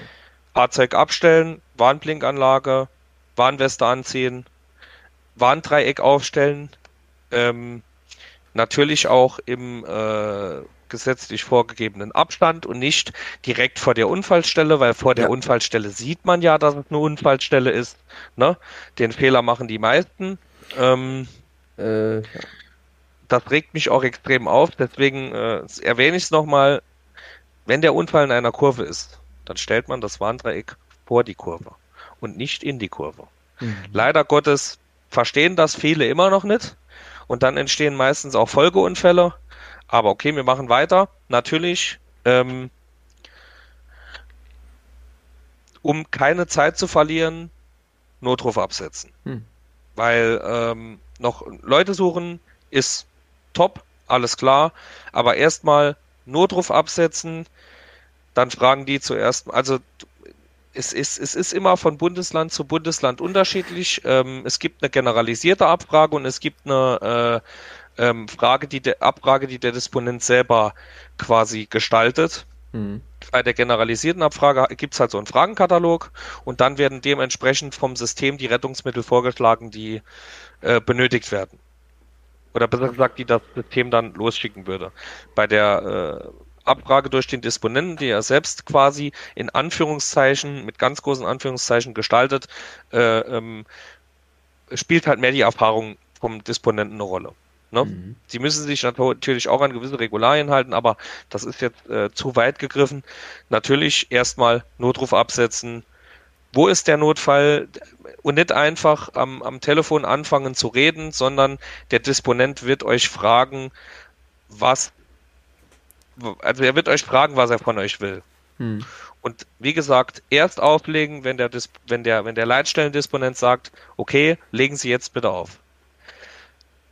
Fahrzeug abstellen, Warnblinkanlage, Warnweste anziehen, Warndreieck aufstellen, ähm, natürlich auch im äh, gesetzlich vorgegebenen Abstand und nicht direkt vor der Unfallstelle, weil vor der ja. Unfallstelle sieht man ja, dass es eine Unfallstelle ist. Ne? Den Fehler machen die meisten. Ähm, äh, ja. Das regt mich auch extrem auf, deswegen äh, erwähne ich es nochmal. Wenn der Unfall in einer Kurve ist, dann stellt man das Warndreieck vor die Kurve und nicht in die Kurve. Mhm. Leider Gottes verstehen das viele immer noch nicht und dann entstehen meistens auch Folgeunfälle. Aber okay, wir machen weiter. Natürlich, ähm, um keine Zeit zu verlieren, Notruf absetzen. Hm. Weil ähm, noch Leute suchen ist top, alles klar. Aber erstmal Notruf absetzen, dann fragen die zuerst, also es ist, es ist immer von Bundesland zu Bundesland unterschiedlich. Ähm, es gibt eine generalisierte Abfrage und es gibt eine äh, ähm, Frage, die der Abfrage, die der Disponent selber quasi gestaltet. Mhm. Bei der generalisierten Abfrage gibt es halt so einen Fragenkatalog und dann werden dementsprechend vom System die Rettungsmittel vorgeschlagen, die äh, benötigt werden. Oder besser gesagt, die das System dann losschicken würde. Bei der äh, Abfrage durch den Disponenten, die er selbst quasi in Anführungszeichen, mit ganz großen Anführungszeichen gestaltet, äh, ähm, spielt halt mehr die Erfahrung vom Disponenten eine Rolle. Ne? Mhm. Sie müssen sich natürlich auch an gewisse Regularien halten, aber das ist jetzt äh, zu weit gegriffen. Natürlich erstmal Notruf absetzen. Wo ist der Notfall? Und nicht einfach am, am Telefon anfangen zu reden, sondern der Disponent wird euch fragen, was also er wird euch fragen, was er von euch will. Hm. Und wie gesagt, erst auflegen, wenn der, Dis wenn der, wenn der Leitstellendisponent sagt, okay, legen Sie jetzt bitte auf.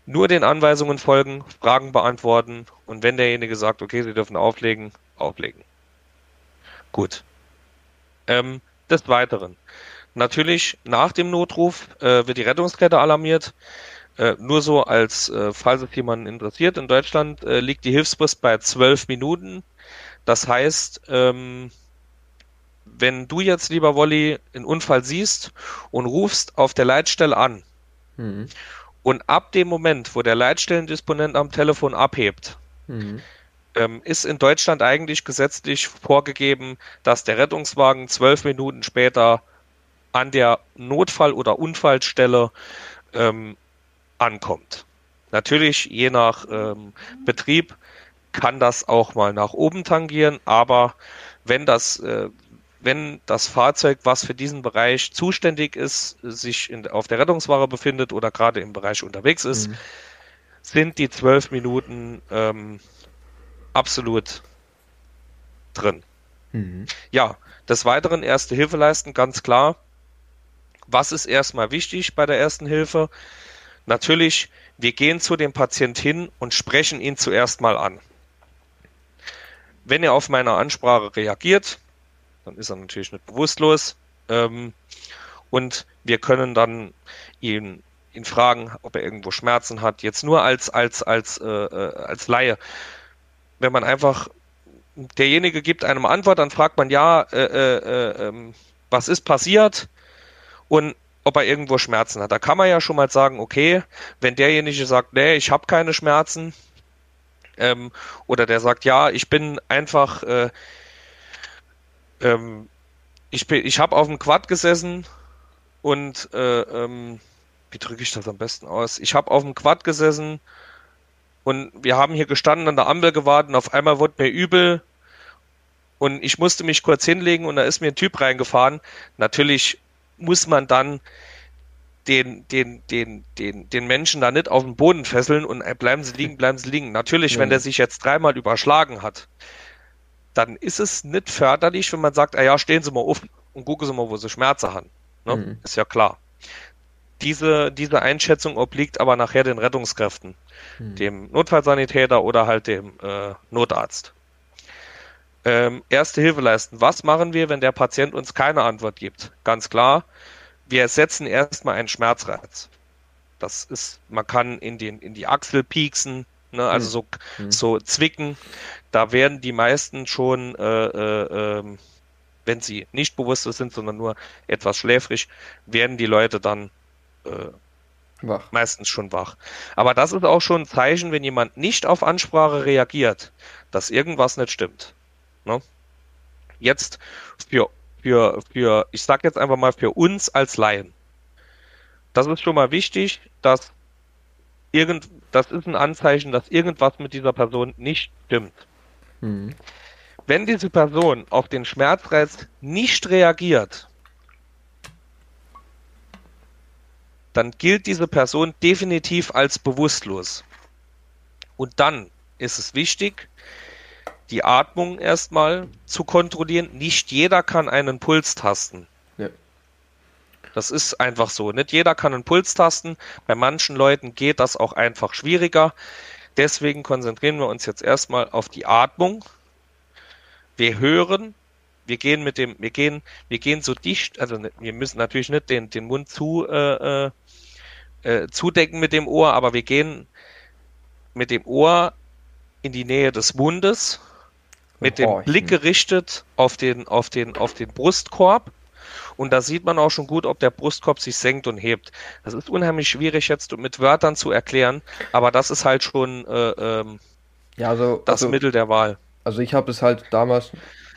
Nur den Anweisungen folgen, Fragen beantworten und wenn derjenige sagt, okay, Sie dürfen auflegen, auflegen. Gut. Ähm, des Weiteren. Natürlich nach dem Notruf äh, wird die Rettungskette alarmiert. Äh, nur so als, äh, falls es jemanden interessiert, in Deutschland äh, liegt die Hilfsfrist bei zwölf Minuten. Das heißt, ähm, wenn du jetzt, lieber Wolli, einen Unfall siehst und rufst auf der Leitstelle an mhm. und ab dem Moment, wo der Leitstellendisponent am Telefon abhebt, mhm. ähm, ist in Deutschland eigentlich gesetzlich vorgegeben, dass der Rettungswagen zwölf Minuten später an der Notfall- oder Unfallstelle ähm, ankommt. Natürlich, je nach ähm, Betrieb kann das auch mal nach oben tangieren, aber wenn das, äh, wenn das Fahrzeug, was für diesen Bereich zuständig ist, sich in, auf der Rettungsware befindet oder gerade im Bereich unterwegs ist, mhm. sind die zwölf Minuten ähm, absolut drin. Mhm. Ja, des Weiteren erste Hilfe leisten, ganz klar. Was ist erstmal wichtig bei der ersten Hilfe? Natürlich, wir gehen zu dem Patient hin und sprechen ihn zuerst mal an. Wenn er auf meine Ansprache reagiert, dann ist er natürlich nicht bewusstlos. Ähm, und wir können dann ihn, ihn fragen, ob er irgendwo Schmerzen hat. Jetzt nur als, als, als, äh, äh als Laie. Wenn man einfach derjenige gibt einem Antwort, dann fragt man ja, äh, äh, äh, ähm, was ist passiert und ob er irgendwo Schmerzen hat. Da kann man ja schon mal sagen, okay, wenn derjenige sagt, nee, ich habe keine Schmerzen, ähm, oder der sagt, ja, ich bin einfach, äh, ähm, ich bin, ich habe auf dem Quad gesessen und äh, ähm, wie drücke ich das am besten aus? Ich habe auf dem Quad gesessen und wir haben hier gestanden an der Ampel gewartet und auf einmal wurde mir übel und ich musste mich kurz hinlegen und da ist mir ein Typ reingefahren. Natürlich muss man dann den, den, den, den, den Menschen da nicht auf den Boden fesseln und äh, bleiben sie liegen, bleiben sie liegen. Natürlich, mhm. wenn der sich jetzt dreimal überschlagen hat, dann ist es nicht förderlich, wenn man sagt, ah ja, stehen Sie mal auf und gucken Sie mal, wo Sie Schmerzen haben. Ne? Mhm. Ist ja klar. Diese, diese Einschätzung obliegt aber nachher den Rettungskräften, mhm. dem Notfallsanitäter oder halt dem äh, Notarzt. Ähm, erste Hilfe leisten. Was machen wir, wenn der Patient uns keine Antwort gibt? Ganz klar, wir setzen erstmal einen Schmerzreiz. Das ist, man kann in, den, in die Achsel pieksen, ne, also so, mhm. so zwicken. Da werden die meisten schon, äh, äh, äh, wenn sie nicht bewusstlos sind, sondern nur etwas schläfrig, werden die Leute dann äh, wach. meistens schon wach. Aber das ist auch schon ein Zeichen, wenn jemand nicht auf Ansprache reagiert, dass irgendwas nicht stimmt. Ne? Jetzt für, für, für, ich sag jetzt einfach mal für uns als Laien. Das ist schon mal wichtig, dass irgend, das ist ein Anzeichen, dass irgendwas mit dieser Person nicht stimmt. Mhm. Wenn diese Person auf den Schmerzreiz nicht reagiert, dann gilt diese Person definitiv als bewusstlos. Und dann ist es wichtig, die Atmung erstmal zu kontrollieren. Nicht jeder kann einen Puls tasten. Ja. Das ist einfach so. Nicht jeder kann einen Puls tasten. Bei manchen Leuten geht das auch einfach schwieriger. Deswegen konzentrieren wir uns jetzt erstmal auf die Atmung. Wir hören, wir gehen mit dem, wir gehen, wir gehen so dicht, also wir müssen natürlich nicht den, den Mund zu, äh, äh, äh zudecken mit dem Ohr, aber wir gehen mit dem Ohr in die Nähe des Mundes mit dem Blick gerichtet auf den, auf den, auf den Brustkorb. Und da sieht man auch schon gut, ob der Brustkorb sich senkt und hebt. Das ist unheimlich schwierig jetzt mit Wörtern zu erklären, aber das ist halt schon äh, ähm, ja, also, das also, Mittel der Wahl. Also ich habe es halt damals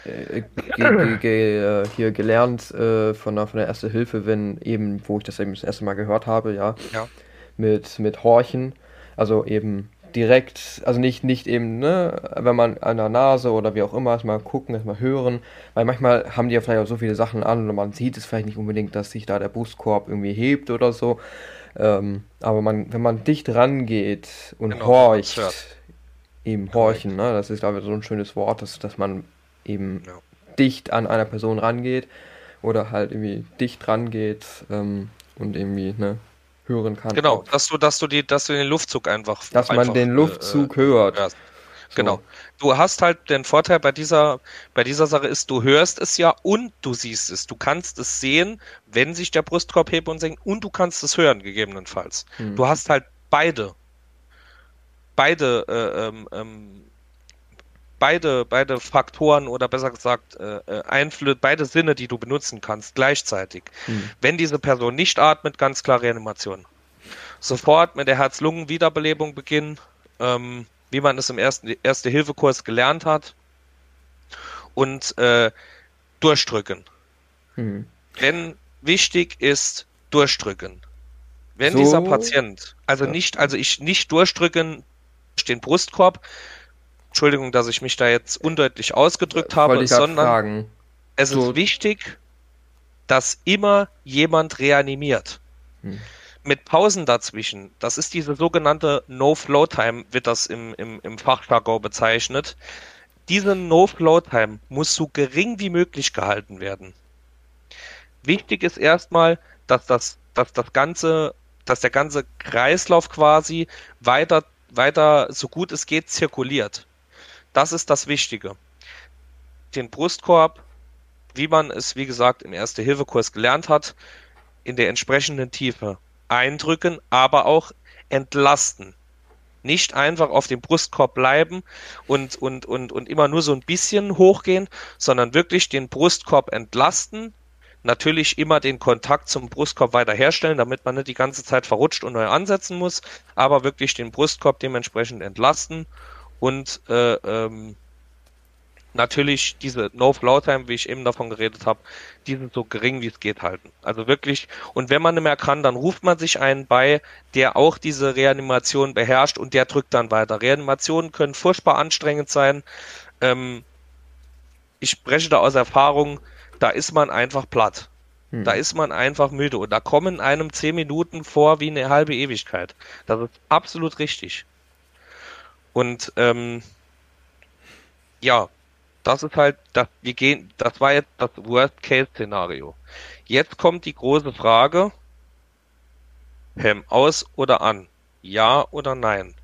äh, ge ge äh, hier gelernt äh, von, der, von der Erste Hilfe, wenn eben, wo ich das eben das erste Mal gehört habe, ja, ja. Mit, mit Horchen, also eben direkt, also nicht, nicht eben, ne, wenn man an der Nase oder wie auch immer erstmal gucken, erstmal hören, weil manchmal haben die ja vielleicht auch so viele Sachen an und man sieht es vielleicht nicht unbedingt, dass sich da der Brustkorb irgendwie hebt oder so. Ähm, aber man, wenn man dicht rangeht und genau, horcht, eben horchen, ne, das ist glaube ich so ein schönes Wort, dass, dass man eben ja. dicht an einer Person rangeht oder halt irgendwie dicht rangeht ähm, und irgendwie, ne, hören kann. Genau, dass du, dass du die, dass du den Luftzug einfach. Dass einfach, man den Luftzug äh, hört. Hörst. Genau. So. Du hast halt den Vorteil bei dieser, bei dieser Sache ist, du hörst es ja und du siehst es. Du kannst es sehen, wenn sich der Brustkorb hebt und senkt und du kannst es hören, gegebenenfalls. Hm. Du hast halt beide, beide, äh, ähm, ähm beide, beide Faktoren oder besser gesagt äh, äh Einflüsse, beide Sinne, die du benutzen kannst, gleichzeitig. Hm. Wenn diese Person nicht atmet, ganz klar Reanimation. Sofort mit der Herz-Lungen-Wiederbelebung beginnen, ähm, wie man es im ersten Erste-Hilfe-Kurs gelernt hat. Und äh, durchdrücken. Hm. Wenn wichtig ist, durchdrücken. Wenn so, dieser Patient, also ja. nicht, also ich nicht durchdrücken, den Brustkorb, Entschuldigung, dass ich mich da jetzt undeutlich ausgedrückt habe, sondern fragen. es so. ist wichtig, dass immer jemand reanimiert. Hm. Mit Pausen dazwischen, das ist diese sogenannte No-Flow-Time, wird das im, im, im Fachjargon bezeichnet. Diese No-Flow-Time muss so gering wie möglich gehalten werden. Wichtig ist erstmal, dass das, dass das ganze, dass der ganze Kreislauf quasi weiter, weiter so gut es geht zirkuliert. Das ist das Wichtige. Den Brustkorb, wie man es, wie gesagt, im Erste-Hilfe-Kurs gelernt hat, in der entsprechenden Tiefe eindrücken, aber auch entlasten. Nicht einfach auf dem Brustkorb bleiben und, und, und, und immer nur so ein bisschen hochgehen, sondern wirklich den Brustkorb entlasten. Natürlich immer den Kontakt zum Brustkorb weiter herstellen, damit man nicht die ganze Zeit verrutscht und neu ansetzen muss, aber wirklich den Brustkorb dementsprechend entlasten und äh, ähm, natürlich diese No-Flow-Time, wie ich eben davon geredet habe, diese so gering wie es geht halten. Also wirklich, und wenn man nicht mehr kann, dann ruft man sich einen bei, der auch diese Reanimation beherrscht und der drückt dann weiter. Reanimationen können furchtbar anstrengend sein. Ähm, ich spreche da aus Erfahrung, da ist man einfach platt. Hm. Da ist man einfach müde und da kommen einem zehn Minuten vor wie eine halbe Ewigkeit. Das ist absolut richtig. Und ähm, ja, das ist halt, das, wir gehen, das war jetzt das Worst-Case-Szenario. Jetzt kommt die große Frage, Helm aus oder an? Ja oder nein?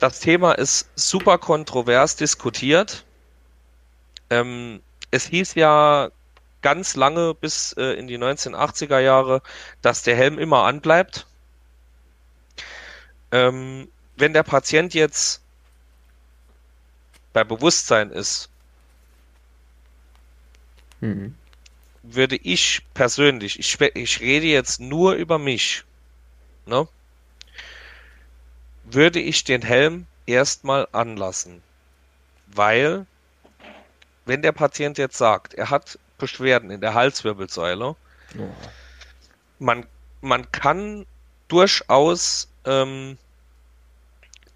Das Thema ist super kontrovers diskutiert. Ähm, es hieß ja ganz lange bis äh, in die 1980er Jahre, dass der Helm immer anbleibt. Ähm, wenn der Patient jetzt bei Bewusstsein ist, mhm. würde ich persönlich, ich, ich rede jetzt nur über mich, ne? würde ich den Helm erstmal anlassen. Weil, wenn der Patient jetzt sagt, er hat Beschwerden in der Halswirbelsäule, oh. man, man kann durchaus ähm,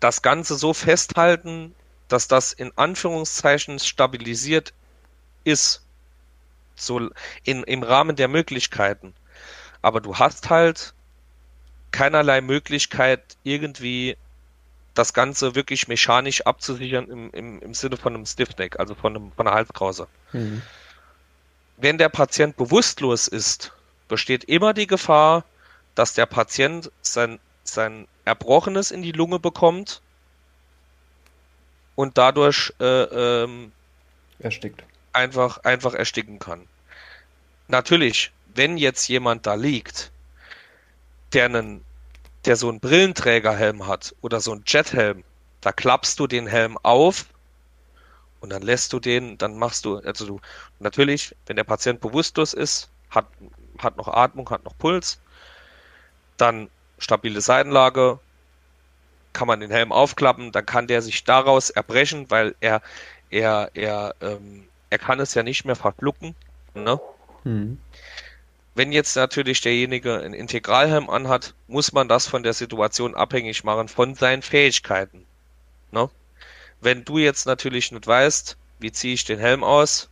das Ganze so festhalten, dass das in Anführungszeichen stabilisiert ist. So in, im Rahmen der Möglichkeiten. Aber du hast halt keinerlei Möglichkeit, irgendwie das Ganze wirklich mechanisch abzusichern im, im, im Sinne von einem Stiffneck, also von, einem, von einer Halskrause. Mhm. Wenn der Patient bewusstlos ist, besteht immer die Gefahr, dass der Patient sein, sein Erbrochenes in die Lunge bekommt und dadurch äh, ähm, erstickt. Einfach, einfach ersticken kann. Natürlich, wenn jetzt jemand da liegt, der einen, der so einen Brillenträgerhelm hat oder so einen Jethelm, da klappst du den Helm auf und dann lässt du den, dann machst du, also du, natürlich, wenn der Patient bewusstlos ist, hat, hat noch Atmung, hat noch Puls, dann stabile Seitenlage, kann man den Helm aufklappen, dann kann der sich daraus erbrechen, weil er, er, er, ähm, er kann es ja nicht mehr verschlucken. Ne? Mhm. Wenn jetzt natürlich derjenige einen Integralhelm anhat, muss man das von der Situation abhängig machen, von seinen Fähigkeiten. Ne? Wenn du jetzt natürlich nicht weißt, wie ziehe ich den Helm aus,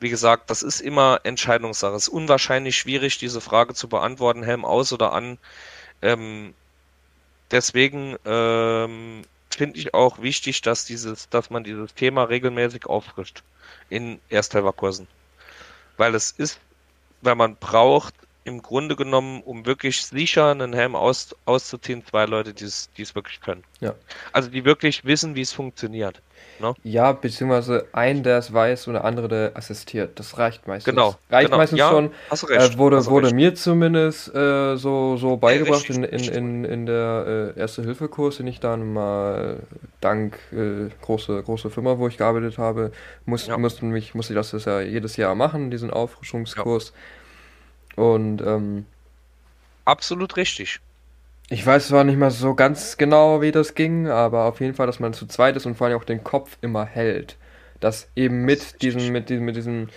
wie gesagt, das ist immer Entscheidungssache. Es ist unwahrscheinlich schwierig, diese Frage zu beantworten, Helm aus oder an. Ähm, deswegen ähm, finde ich auch wichtig, dass dieses, dass man dieses Thema regelmäßig auffrischt in Ersthelferkursen. Weil es ist, weil man braucht im Grunde genommen, um wirklich sicher einen Helm aus, auszuziehen, zwei Leute, die es wirklich können. Ja. Also die wirklich wissen, wie es funktioniert. Ne? Ja, beziehungsweise ein, der es weiß und der andere, der assistiert. Das reicht meistens. Genau. Reicht genau. meistens ja, schon. Hast recht. Äh, wurde wurde mir zumindest äh, so, so beigebracht ja, in, in, in, in der äh, Erste-Hilfe-Kurs, den ich dann mal dank äh, große, große Firma, wo ich gearbeitet habe, muss, ja. mussten mich, musste ich das ja jedes Jahr machen, diesen Auffrischungskurs. Und ähm, absolut richtig. Ich weiß zwar nicht mal so ganz genau, wie das ging, aber auf jeden Fall, dass man zu zweit ist und vor allem auch den Kopf immer hält. Dass eben mit diesem, mit diesem, mit diesem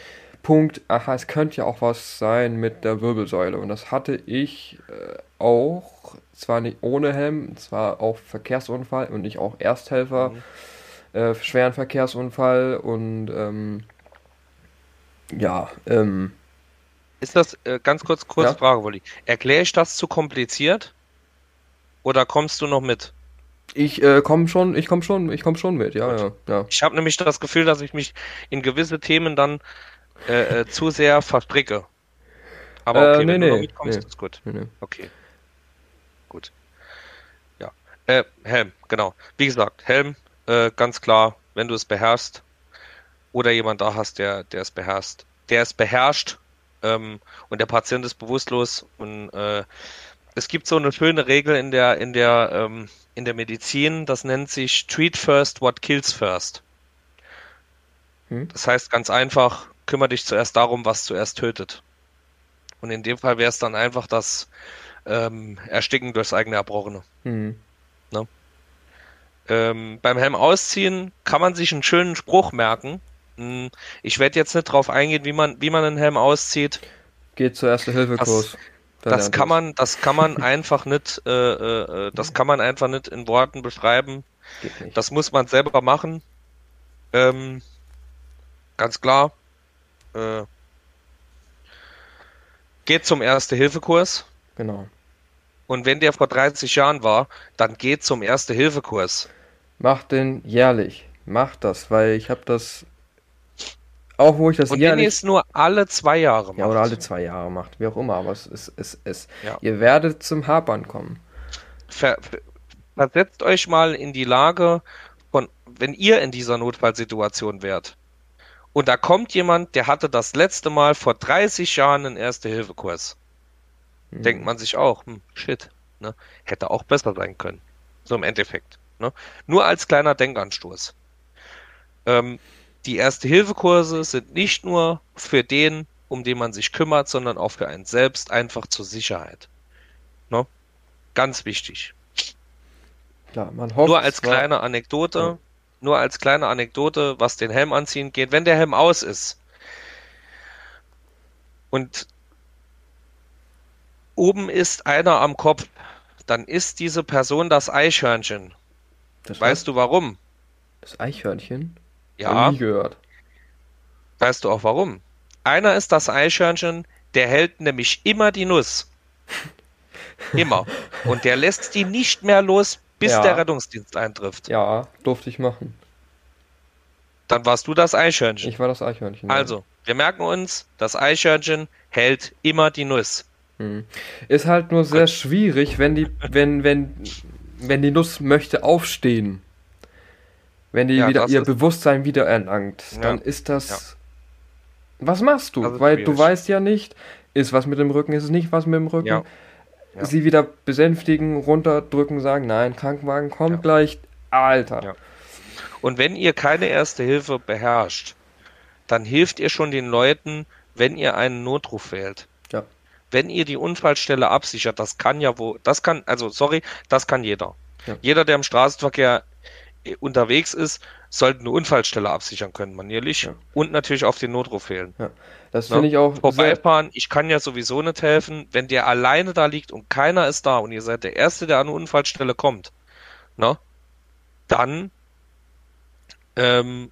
Punkt, aha, es könnte ja auch was sein mit der Wirbelsäule. Und das hatte ich äh, auch, zwar nicht ohne Helm, zwar auch Verkehrsunfall und ich auch Ersthelfer, mhm. äh, schweren Verkehrsunfall und ähm, ja, ähm, ist das, äh, ganz kurz, kurze ja? Frage, Wolli. Erkläre ich das zu kompliziert? Oder kommst du noch mit? Ich äh, komme schon, ich komme schon, ich komme schon mit, ja, ja, ja. Ich habe nämlich das Gefühl, dass ich mich in gewisse Themen dann äh, äh, zu sehr verstricke. Aber okay, äh, nee, wenn nee, du noch mitkommst, nee. ist gut. Nee, nee. Okay. Gut. Ja. Äh, Helm, genau. Wie gesagt, Helm, äh, ganz klar, wenn du es beherrschst oder jemand da hast, der, der es beherrscht, der es beherrscht ähm, und der Patient ist bewusstlos und äh, es gibt so eine schöne Regel in der, in der, ähm, in der Medizin, das nennt sich Treat first what kills first. Hm? Das heißt ganz einfach, kümmere dich zuerst darum, was zuerst tötet. Und in dem Fall wäre es dann einfach das ähm, Ersticken durchs eigene Erbrochene. Hm. Ne? Ähm, beim Helm ausziehen kann man sich einen schönen Spruch merken. Hm, ich werde jetzt nicht drauf eingehen, wie man, wie man einen Helm auszieht. Geht zur erste Hilfekurs. Das, das kann man, das kann man einfach nicht, äh, äh, das kann man einfach nicht in Worten beschreiben. Das muss man selber machen. Ähm, ganz klar. Äh, geht zum Erste-Hilfe-Kurs. Genau. Und wenn der vor 30 Jahren war, dann geht zum Erste-Hilfe-Kurs. Macht den jährlich. Macht das, weil ich habe das auch wo ich das Und wenn ihr es nur alle zwei Jahre macht. Ja, oder alle zwei Jahre macht, wie auch immer, aber es ist, es ist, ja. ihr werdet zum Hapern kommen. Ver, versetzt euch mal in die Lage von, wenn ihr in dieser Notfallsituation wärt. Und da kommt jemand, der hatte das letzte Mal vor 30 Jahren einen Erste-Hilfe-Kurs. Hm. Denkt man sich auch, hm, shit, ne? hätte auch besser sein können. So im Endeffekt. Ne? Nur als kleiner Denkanstoß. Ähm, die Erste-Hilfe-Kurse sind nicht nur für den, um den man sich kümmert, sondern auch für einen selbst einfach zur Sicherheit. Ne? Ganz wichtig. Ja, man hofft, nur als kleine Anekdote, ja. nur als kleine Anekdote, was den Helm anziehen geht, wenn der Helm aus ist und oben ist einer am Kopf, dann ist diese Person das Eichhörnchen. Das weißt du warum? Das Eichhörnchen? Ja. Nie gehört. Weißt du auch warum? Einer ist das Eichhörnchen, der hält nämlich immer die Nuss. Immer. Und der lässt die nicht mehr los, bis ja. der Rettungsdienst eintrifft. Ja, durfte ich machen. Dann warst du das Eichhörnchen. Ich war das Eichhörnchen. Also, wir merken uns, das Eichhörnchen hält immer die Nuss. Hm. Ist halt nur sehr schwierig, wenn die, wenn, wenn, wenn die Nuss möchte aufstehen. Wenn die ja, wieder ihr Bewusstsein wieder erlangt, ja. dann ist das. Ja. Was machst du? Weil schwierig. du weißt ja nicht, ist was mit dem Rücken, ist es nicht was mit dem Rücken. Sie wieder besänftigen, runterdrücken, sagen, nein, Krankenwagen kommt gleich. Alter. Und wenn ihr keine erste Hilfe beherrscht, dann hilft ihr schon den Leuten, wenn ihr einen Notruf wählt. Ja. Wenn ihr die Unfallstelle absichert, das kann ja wo, das kann, also sorry, das kann jeder. Ja. Jeder, der im Straßenverkehr unterwegs ist, sollte eine Unfallstelle absichern können, manierlich. Ja. Und natürlich auf den Notruf wählen. Ja. Das finde ich auch. Vorbeifahren, ich kann ja sowieso nicht helfen. Wenn der alleine da liegt und keiner ist da und ihr seid der Erste, der an eine Unfallstelle kommt, ne? Dann, ähm,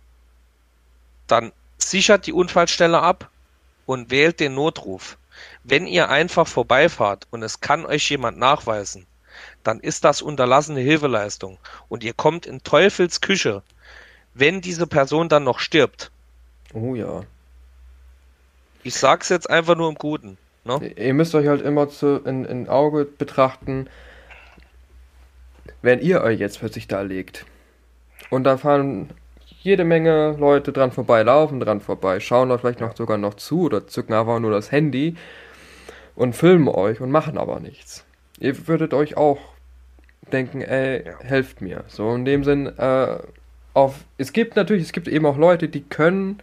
dann sichert die Unfallstelle ab und wählt den Notruf. Wenn ihr einfach vorbeifahrt und es kann euch jemand nachweisen, dann ist das unterlassene Hilfeleistung. Und ihr kommt in Teufels Küche, wenn diese Person dann noch stirbt. Oh ja. Ich sag's jetzt einfach nur im Guten. Ne? Ihr müsst euch halt immer zu, in, in Auge betrachten, wenn ihr euch jetzt plötzlich da legt. Und da fahren jede Menge Leute dran vorbei, laufen dran vorbei, schauen euch vielleicht noch sogar noch zu oder zücken einfach nur das Handy und filmen euch und machen aber nichts. Ihr würdet euch auch denken, ey, ja. helft mir. So in dem Sinn, äh, auf, es gibt natürlich, es gibt eben auch Leute, die können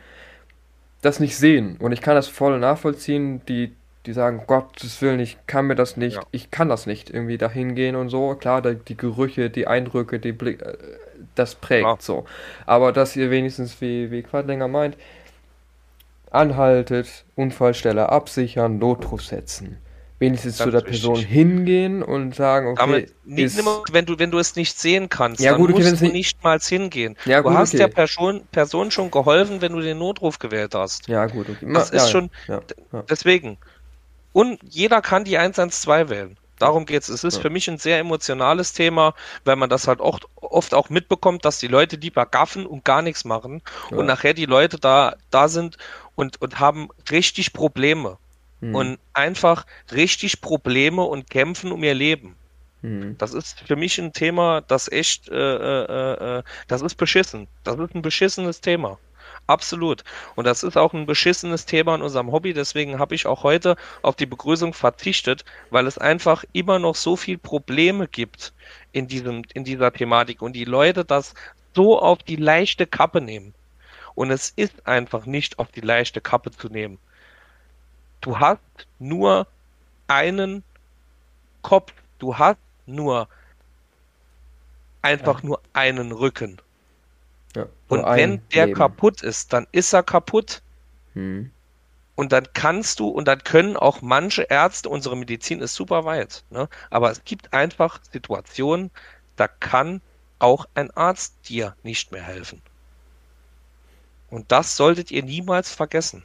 das nicht sehen. Und ich kann das voll nachvollziehen, die, die sagen, Gottes Willen, ich kann mir das nicht, ja. ich kann das nicht irgendwie dahin gehen und so. Klar, die, die Gerüche, die Eindrücke, die Blick, äh, das prägt ja. so. Aber dass ihr wenigstens, wie, wie Quadlänger meint, anhaltet, Unfallstelle absichern, Notruf setzen wenigstens zu der Person richtig. hingehen und sagen, okay. Damit, ist, immer, wenn du, wenn du es nicht sehen kannst, ja, dann gut, okay, musst du nicht mal hingehen. Ja, du gut, hast okay. der Person, Person schon geholfen, wenn du den Notruf gewählt hast. Ja, gut, okay. Das ja, ist schon, deswegen. Und jeder kann die 112 wählen. Darum geht's. Es ist für mich ein sehr emotionales Thema, weil man das halt auch, oft auch mitbekommt, dass die Leute lieber gaffen und gar nichts machen und nachher die Leute da, da sind und, und haben richtig Probleme mhm. und einfach richtig Probleme und kämpfen um ihr Leben. Mhm. Das ist für mich ein Thema, das echt, äh, äh, äh, das ist beschissen. Das ist ein beschissenes Thema. Absolut. Und das ist auch ein beschissenes Thema in unserem Hobby. Deswegen habe ich auch heute auf die Begrüßung verzichtet, weil es einfach immer noch so viel Probleme gibt in diesem, in dieser Thematik und die Leute das so auf die leichte Kappe nehmen. Und es ist einfach nicht auf die leichte Kappe zu nehmen. Du hast nur einen Kopf. Du hast nur einfach ja. nur einen Rücken. Ja, und wenn der Leben. kaputt ist, dann ist er kaputt. Hm. Und dann kannst du, und dann können auch manche Ärzte, unsere Medizin ist super weit, ne? aber es gibt einfach Situationen, da kann auch ein Arzt dir nicht mehr helfen. Und das solltet ihr niemals vergessen.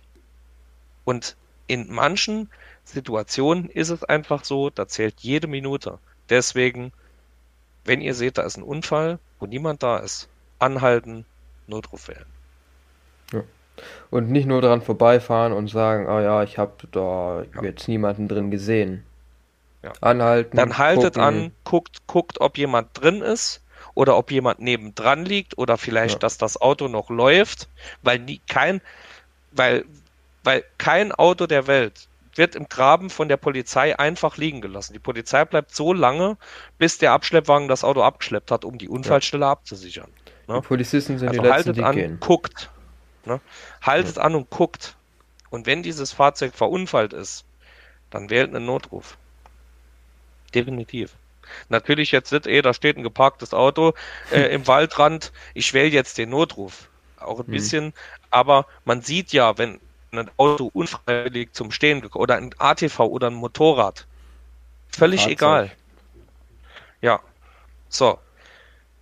Und in manchen Situationen ist es einfach so, da zählt jede Minute. Deswegen, wenn ihr seht, da ist ein Unfall, wo niemand da ist, anhalten, Notruf wählen. Ja. Und nicht nur daran vorbeifahren und sagen, ah ja, ich habe da ja. jetzt niemanden drin gesehen. Ja. Anhalten. Dann haltet gucken. an, guckt, guckt, ob jemand drin ist oder ob jemand nebendran liegt oder vielleicht, ja. dass das Auto noch läuft, weil nie, kein, weil, weil kein Auto der Welt wird im Graben von der Polizei einfach liegen gelassen. Die Polizei bleibt so lange, bis der Abschleppwagen das Auto abgeschleppt hat, um die Unfallstelle ja. abzusichern. Ne? Die Polizisten sind also die Letzten, haltet die an, gehen. guckt. Ne? Haltet ja. an und guckt. Und wenn dieses Fahrzeug verunfallt ist, dann wählt einen Notruf. Definitiv. Natürlich jetzt nicht, eh, da steht ein geparktes Auto äh, im Waldrand, ich wähle jetzt den Notruf. Auch ein hm. bisschen, aber man sieht ja, wenn ein Auto unfreiwillig zum Stehen oder ein ATV oder ein Motorrad. Völlig Fahrzeug. egal. Ja. So.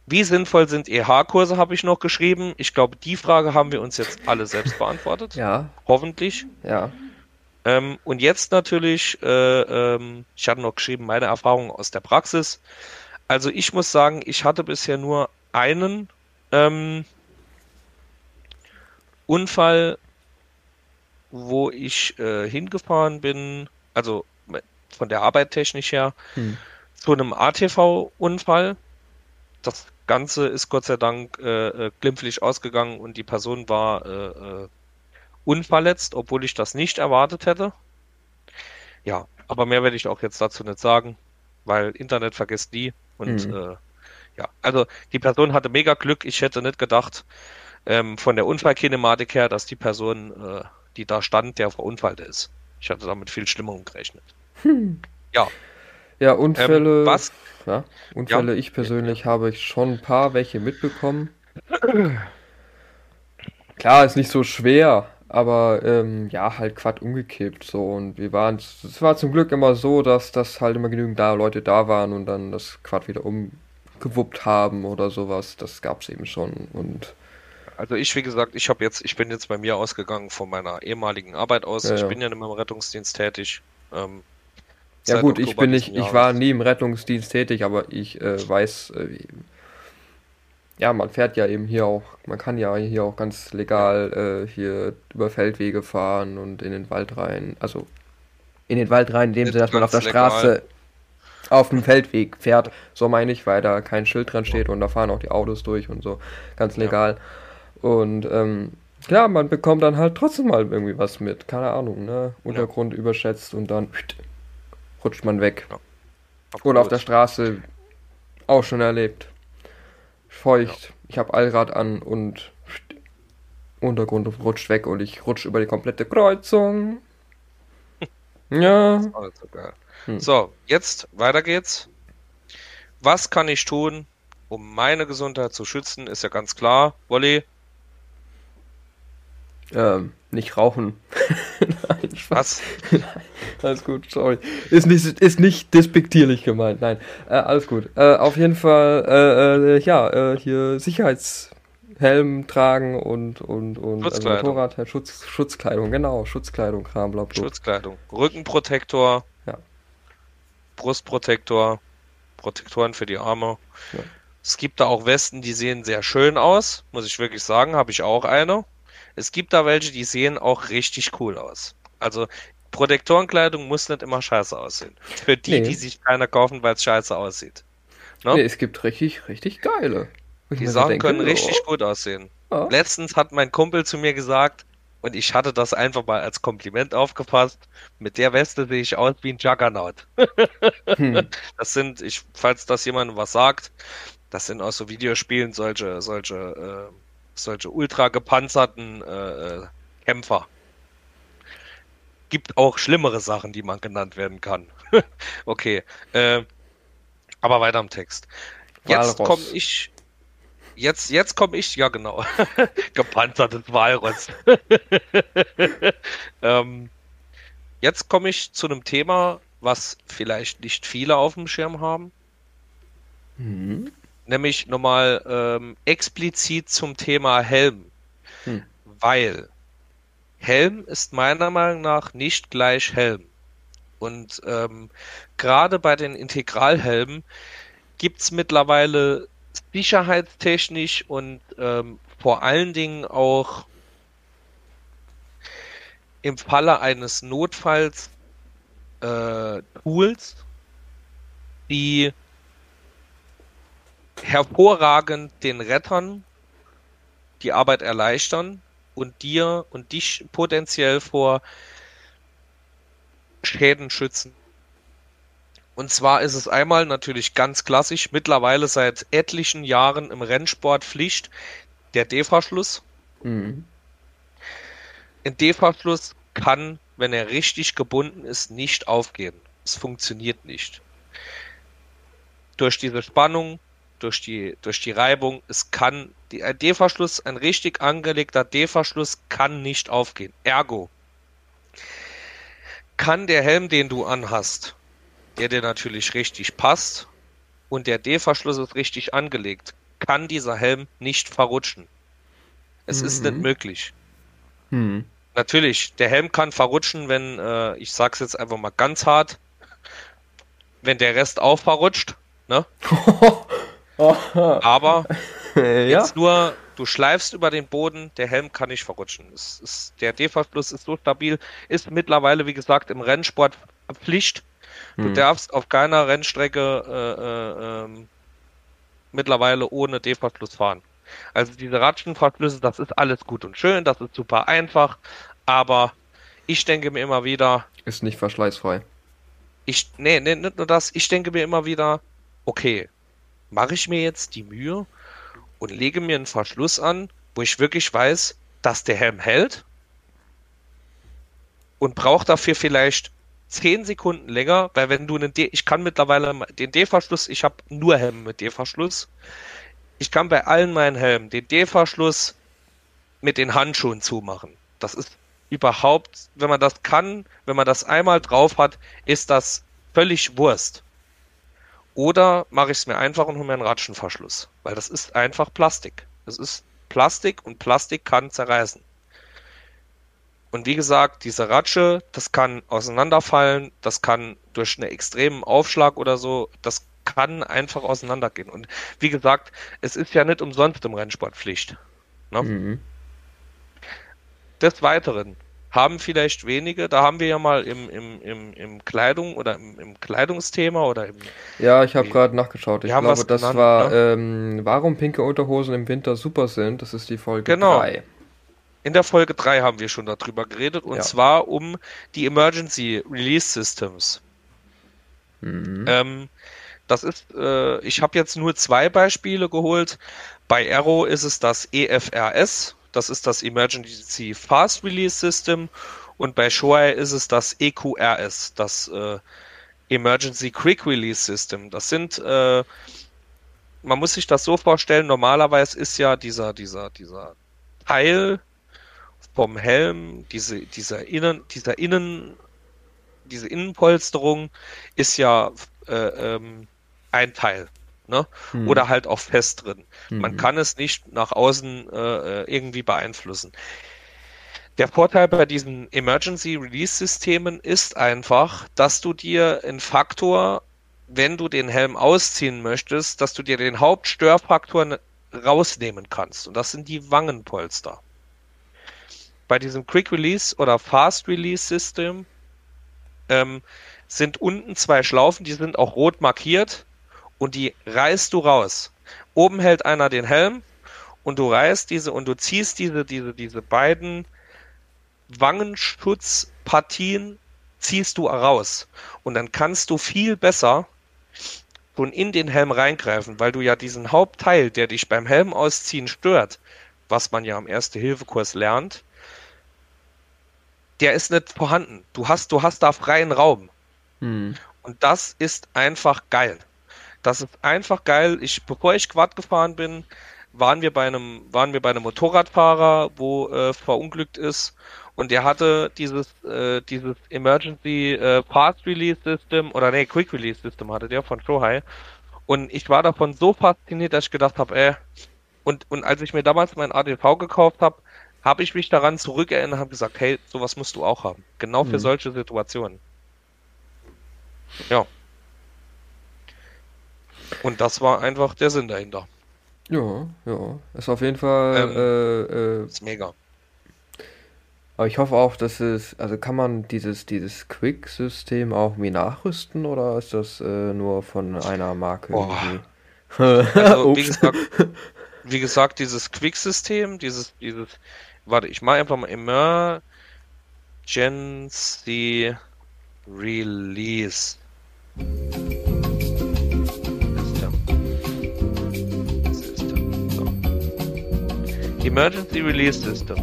Wie sinnvoll sind EH-Kurse, habe ich noch geschrieben. Ich glaube, die Frage haben wir uns jetzt alle selbst beantwortet. ja. Hoffentlich. Ja. Ähm, und jetzt natürlich, äh, ähm, ich hatte noch geschrieben, meine Erfahrungen aus der Praxis. Also ich muss sagen, ich hatte bisher nur einen ähm, Unfall wo ich äh, hingefahren bin, also von der Arbeit technisch her, hm. zu einem ATV-Unfall. Das Ganze ist Gott sei Dank äh, äh, glimpflich ausgegangen und die Person war äh, äh, unverletzt, obwohl ich das nicht erwartet hätte. Ja, aber mehr werde ich auch jetzt dazu nicht sagen, weil Internet vergisst nie. Und hm. äh, ja, also die Person hatte mega Glück. Ich hätte nicht gedacht, ähm, von der Unfallkinematik her, dass die Person äh, die da stand, der verunfallt ist. Ich hatte damit viel Schlimmerem gerechnet. Hm. Ja. Ja, Unfälle. Ähm, was? Ja, Unfälle, ja. ich persönlich habe ich schon ein paar welche mitbekommen. Klar, ist nicht so schwer, aber ähm, ja, halt Quad umgekippt so und wir waren, es war zum Glück immer so, dass das halt immer genügend da Leute da waren und dann das Quad wieder umgewuppt haben oder sowas. Das gab es eben schon und also ich, wie gesagt, ich habe jetzt, ich bin jetzt bei mir ausgegangen von meiner ehemaligen Arbeit aus. Ja, ich ja. bin ja nicht mehr im Rettungsdienst tätig. Ähm, ja gut, Oktober ich bin nicht, ich war nie im Rettungsdienst tätig, aber ich äh, weiß, äh, ja, man fährt ja eben hier auch, man kann ja hier auch ganz legal äh, hier über Feldwege fahren und in den Wald rein, also in den Wald rein, in dem Sinne, dass man auf der legal. Straße auf dem Feldweg fährt, so meine ich, weil da kein Schild dran steht und da fahren auch die Autos durch und so, ganz legal. Ja. Und ähm, klar, man bekommt dann halt trotzdem mal irgendwie was mit. Keine Ahnung, ne? Untergrund ja. überschätzt und dann rutscht man weg. Ja. Oder auf der Straße auch schon erlebt. Feucht, ja. ich habe Allrad an und Untergrund rutscht weg und ich rutsche über die komplette Kreuzung. ja. So, hm. so, jetzt weiter geht's. Was kann ich tun, um meine Gesundheit zu schützen? Ist ja ganz klar. Wolli, ähm, nicht rauchen. Nein, Was? Nein, alles gut, sorry. Ist nicht, ist nicht despektierlich gemeint, nein. Äh, alles gut. Äh, auf jeden Fall, äh, äh ja, äh, hier Sicherheitshelm tragen und, und, und also Motorrad, Schutz, Schutzkleidung, genau, Schutzkleidung, Kram, bla, bla. Schutzkleidung. Rückenprotektor. Ja. Brustprotektor. Protektoren für die Arme. Ja. Es gibt da auch Westen, die sehen sehr schön aus, muss ich wirklich sagen, habe ich auch eine. Es gibt da welche, die sehen auch richtig cool aus. Also Protektorenkleidung muss nicht immer scheiße aussehen. Für die, nee. die sich keiner kaufen, weil es scheiße aussieht. Ne? Nee, es gibt richtig, richtig geile. Die Sachen denke, können richtig oh. gut aussehen. Oh. Letztens hat mein Kumpel zu mir gesagt, und ich hatte das einfach mal als Kompliment aufgefasst, mit der Weste sehe ich aus wie ein Juggernaut. hm. Das sind, ich, falls das jemand was sagt, das sind aus so Videospielen solche, solche, äh, solche ultra gepanzerten äh, äh Kämpfer. Gibt auch schlimmere Sachen, die man genannt werden kann. okay. Äh, aber weiter im Text. Jetzt komme ich. Jetzt, jetzt komme ich, ja genau. Gepanzertes Walross. ähm, jetzt komme ich zu einem Thema, was vielleicht nicht viele auf dem Schirm haben. Mhm. Nämlich nochmal ähm, explizit zum Thema Helm. Hm. Weil Helm ist meiner Meinung nach nicht gleich Helm. Und ähm, gerade bei den Integralhelmen gibt es mittlerweile sicherheitstechnisch und ähm, vor allen Dingen auch im Falle eines Notfalls äh, Tools, die hervorragend den Rettern die Arbeit erleichtern und dir und dich potenziell vor Schäden schützen. Und zwar ist es einmal natürlich ganz klassisch, mittlerweile seit etlichen Jahren im Rennsport Pflicht, der D-Verschluss. Mhm. Ein D-Verschluss kann, wenn er richtig gebunden ist, nicht aufgehen. Es funktioniert nicht. Durch diese Spannung, durch die, durch die Reibung, es kann, die, ein D-Verschluss, ein richtig angelegter D-Verschluss kann nicht aufgehen. Ergo, kann der Helm, den du anhast, der dir natürlich richtig passt und der D-Verschluss ist richtig angelegt, kann dieser Helm nicht verrutschen. Es mhm. ist nicht mhm. möglich. Mhm. Natürlich, der Helm kann verrutschen, wenn, äh, ich sag's jetzt einfach mal ganz hart, wenn der Rest auch verrutscht, ne? Aber ja. jetzt nur, du schleifst über den Boden, der Helm kann nicht verrutschen. Ist, der D-Verschluss ist so stabil, ist mittlerweile, wie gesagt, im Rennsport Pflicht. Du hm. darfst auf keiner Rennstrecke äh, äh, ähm, mittlerweile ohne D-Verschluss fahren. Also diese Ratschenverschlüsse, das ist alles gut und schön, das ist super einfach, aber ich denke mir immer wieder. Ist nicht verschleißfrei. Ich, nee, nee, nicht nur das, ich denke mir immer wieder, okay, mache ich mir jetzt die Mühe und lege mir einen Verschluss an, wo ich wirklich weiß, dass der Helm hält und brauche dafür vielleicht 10 Sekunden länger, weil wenn du einen D, ich kann mittlerweile den D-Verschluss, ich habe nur Helme mit D-Verschluss. Ich kann bei allen meinen Helmen den D-Verschluss mit den Handschuhen zumachen. Das ist überhaupt, wenn man das kann, wenn man das einmal drauf hat, ist das völlig Wurst. Oder mache ich es mir einfach und hole mir einen Ratschenverschluss, weil das ist einfach Plastik. Es ist Plastik und Plastik kann zerreißen. Und wie gesagt, diese Ratsche, das kann auseinanderfallen, das kann durch einen extremen Aufschlag oder so, das kann einfach auseinandergehen. Und wie gesagt, es ist ja nicht umsonst im Rennsport Pflicht. Ne? Mhm. Des Weiteren haben vielleicht wenige, da haben wir ja mal im, im, im, im Kleidung oder im, im Kleidungsthema oder im. Ja, ich habe gerade nachgeschaut. Ich glaube, das genannt, war, ne? ähm, warum pinke Unterhosen im Winter super sind. Das ist die Folge genau. 3. In der Folge 3 haben wir schon darüber geredet und ja. zwar um die Emergency Release Systems. Mhm. Ähm, das ist, äh, ich habe jetzt nur zwei Beispiele geholt. Bei Arrow ist es das EFRS, das ist das Emergency Fast Release System und bei Shoei ist es das EQRS, das äh, Emergency Quick Release System. Das sind, äh, man muss sich das so vorstellen, normalerweise ist ja dieser, dieser, dieser Teil vom Helm, diese, dieser Innen, dieser Innen, diese Innenpolsterung ist ja äh, ähm, ein Teil. Ne? Hm. Oder halt auch fest drin. Hm. Man kann es nicht nach außen äh, irgendwie beeinflussen. Der Vorteil bei diesen Emergency Release Systemen ist einfach, dass du dir einen Faktor, wenn du den Helm ausziehen möchtest, dass du dir den Hauptstörfaktor rausnehmen kannst. Und das sind die Wangenpolster bei diesem Quick Release oder Fast Release System ähm, sind unten zwei Schlaufen, die sind auch rot markiert und die reißt du raus. Oben hält einer den Helm und du reißt diese und du ziehst diese, diese, diese beiden Wangenschutzpartien ziehst du raus. Und dann kannst du viel besser schon in den Helm reingreifen, weil du ja diesen Hauptteil, der dich beim Helm ausziehen stört, was man ja am Erste-Hilfe-Kurs lernt, der ist nicht vorhanden. Du hast, du hast da freien Raum. Hm. Und das ist einfach geil. Das ist einfach geil. Ich, bevor ich Quad gefahren bin, waren wir bei einem, waren wir bei einem Motorradfahrer, wo äh, verunglückt ist und der hatte dieses, äh, dieses Emergency äh, Fast Release System oder nee, Quick Release System hatte der von Shohei. Und ich war davon so fasziniert, dass ich gedacht habe, äh, und, und als ich mir damals mein ADV gekauft habe, habe ich mich daran zurückerinnert und habe gesagt, hey, sowas musst du auch haben. Genau für mhm. solche Situationen. Ja. Und das war einfach der Sinn dahinter. Ja, ja. Ist auf jeden Fall. Ähm, äh, äh, ist mega. Aber ich hoffe auch, dass es, also kann man dieses, dieses Quick-System auch irgendwie nachrüsten oder ist das äh, nur von einer Marke irgendwie? Also, wie gesagt, wie gesagt, dieses Quick-System, dieses, dieses, warte, ich mache einfach mal Emergency Release. Emergency Release System.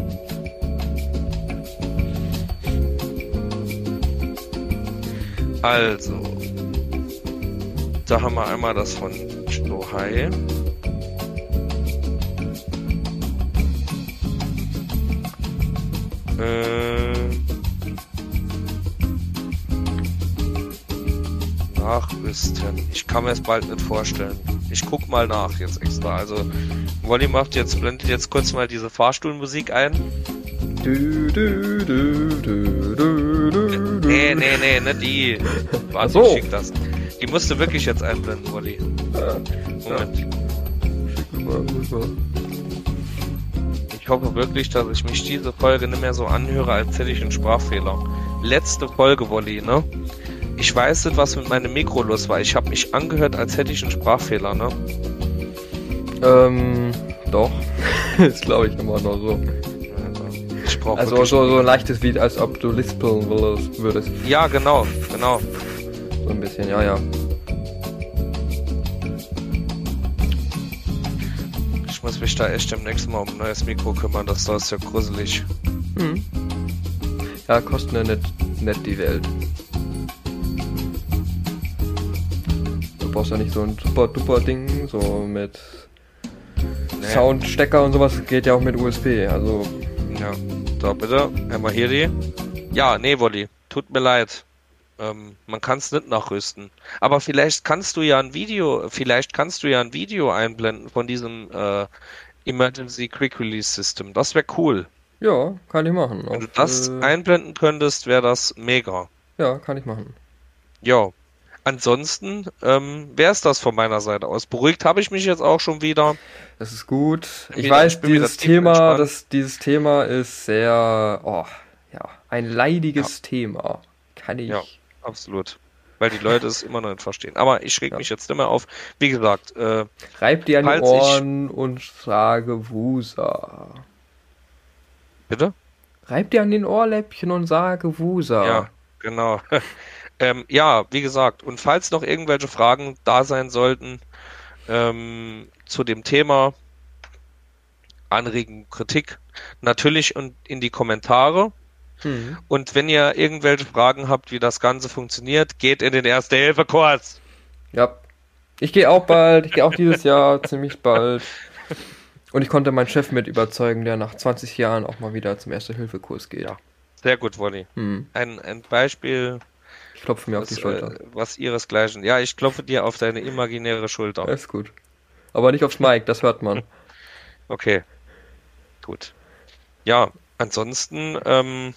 Also, da haben wir einmal das von Stohai. Äh, nachrüsten. Ich kann mir es bald nicht vorstellen. Ich guck mal nach jetzt extra. Also, Wolli macht jetzt, blendet jetzt kurz mal diese Fahrstuhlmusik ein. Du, du, du, du, Nee, nee, nee, nicht die. Warte, so. schick das. Die musst du wirklich jetzt einblenden, Wolli. Moment. Ich hoffe wirklich, dass ich mich diese Folge nicht mehr so anhöre, als hätte ich einen Sprachfehler. Letzte Folge, Wolli, ne? Ich weiß nicht, was mit meinem Mikro los war. Ich habe mich angehört, als hätte ich einen Sprachfehler, ne? Ähm, doch. das glaube ich immer noch so brauche Also so, so ein leichtes wie als ob du lispeln würdest. Ja, genau, genau. So ein bisschen, ja, ja. Ich muss mich da echt demnächst mal um ein neues Mikro kümmern, das ist ja gruselig. Hm. Ja, kosten ja nicht, nicht die Welt. Du brauchst ja nicht so ein super duper Ding, so mit nee. Soundstecker und sowas, geht ja auch mit USB, also. Ja. So, bitte. Hier die. Ja, nee, Wolli. Tut mir leid. Ähm, man kann es nicht nachrüsten. Aber vielleicht kannst du ja ein Video, vielleicht kannst du ja ein Video einblenden von diesem äh, Emergency Quick Release System. Das wäre cool. Ja, kann ich machen. Wenn Auf, du das äh... einblenden könntest, wäre das mega. Ja, kann ich machen. Ja. Ansonsten ähm, wäre es das von meiner Seite aus. Beruhigt habe ich mich jetzt auch schon wieder. Das ist gut. Ich wieder, weiß, dieses Thema, das, dieses Thema ist sehr, oh, ja, ein leidiges ja. Thema. Kann ich. Ja, absolut. Weil die Leute es immer noch nicht verstehen. Aber ich reg ja. mich jetzt nicht mehr auf. Wie gesagt, äh, Reib dir an die Ohren ich... und sage Wusa. Bitte? Reib dir an den Ohrläppchen und sage Wusa. Ja, genau. Ähm, ja, wie gesagt, und falls noch irgendwelche Fragen da sein sollten ähm, zu dem Thema, Anregen, Kritik, natürlich und in die Kommentare. Mhm. Und wenn ihr irgendwelche Fragen habt, wie das Ganze funktioniert, geht in den Erste-Hilfe-Kurs. Ja. Ich gehe auch bald, ich gehe auch dieses Jahr ziemlich bald. Und ich konnte meinen Chef mit überzeugen, der nach 20 Jahren auch mal wieder zum Erste-Hilfe-Kurs geht. Ja. Sehr gut, Wolli. Mhm. Ein, ein Beispiel ich klopfe mir was, auf die Schulter. Äh, was ihresgleichen. Ja, ich klopfe dir auf deine imaginäre Schulter. ist gut. Aber nicht aufs Mike, das hört man. Okay. Gut. Ja, ansonsten ähm,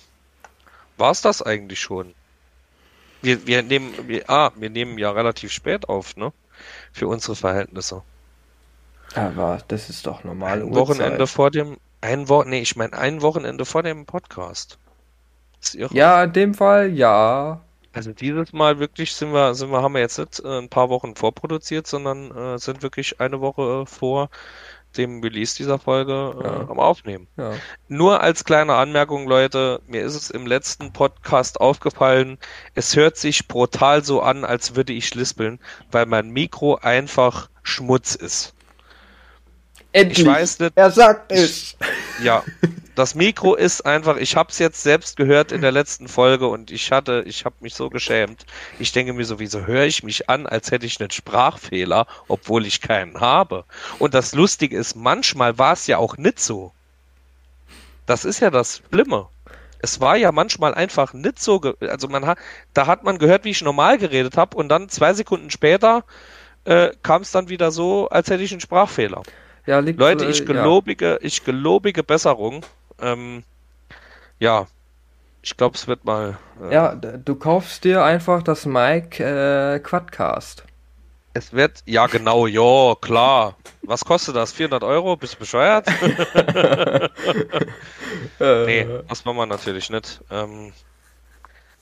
war es das eigentlich schon. Wir, wir nehmen, wir, ah, wir nehmen ja relativ spät auf, ne? Für unsere Verhältnisse. Aber das ist doch normal. Ein Wochenende vor dem, ein Wo nee, ich meine ein Wochenende vor dem Podcast. Ja, in dem Fall ja. Also dieses Mal wirklich sind wir, sind wir, haben wir jetzt nicht äh, ein paar Wochen vorproduziert, sondern äh, sind wirklich eine Woche äh, vor dem Release dieser Folge äh, Ja. am Aufnehmen. Ja. Nur als kleine Anmerkung, Leute, mir ist es im letzten Podcast aufgefallen, es hört sich brutal so an, als würde ich lispeln, weil mein Mikro einfach Schmutz ist. Endlich. Ich weiß nicht, Er sagt es. ja, das Mikro ist einfach, ich habe es jetzt selbst gehört in der letzten Folge und ich hatte, ich habe mich so geschämt. Ich denke mir sowieso, höre ich mich an, als hätte ich einen Sprachfehler, obwohl ich keinen habe. Und das Lustige ist, manchmal war es ja auch nicht so. Das ist ja das Schlimme. Es war ja manchmal einfach nicht so, also man hat, da hat man gehört, wie ich normal geredet habe und dann zwei Sekunden später äh, kam es dann wieder so, als hätte ich einen Sprachfehler. Ja, liegt Leute, äh, ich ja. gelobige, ich gelobige Besserung. Ähm, ja, ich glaube, es wird mal. Äh, Ja, du kaufst dir einfach das Mic äh, Quadcast. Es wird, ja genau, ja, klar. Was kostet das? 400 Euro? Bist du bescheuert? Äh, nee, das machen wir natürlich nicht. Ähm,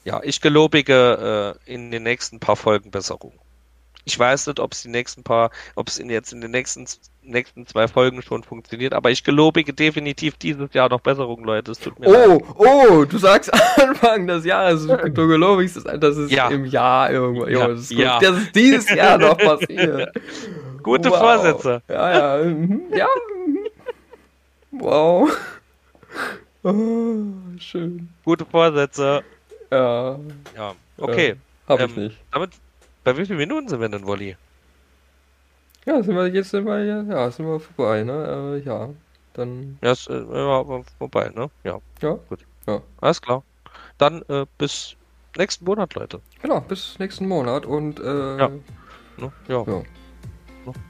ja, ich gelobige äh, in den nächsten paar Folgen Besserung. Ich weiß nicht, ob es die nächsten paar, ob es in jetzt in den nächsten nächsten zwei Folgen schon funktioniert, aber ich gelobige definitiv dieses Jahr noch Besserung, Leute. Es tut mir leid. Oh, oh, du sagst Anfang des Jahres, du, gelobigst, das, ist Ja. im Jahr irgendwo. Ja, das, ist ja. das ist dieses Jahr noch passiert. Gute Wow. Vorsätze. Ja, ja, mhm, ja. mhm. Wow. Oh, schön. Gute Vorsätze. Ja, Ja, okay. hab ich Ähm, nicht. Damit, bei wie vielen Minuten sind wir denn, Wolli? Ja, sind wir jetzt sind wir, ja, ja, sind wir vorbei, ne? Äh, ja, dann, Ja, ist äh, ja, vorbei, ne? Ja, ja, alles klar. Dann äh, bis nächsten Monat, Leute. genau, bis nächsten Monat und, äh, Ja. Ne? Ja. Ja. Ne?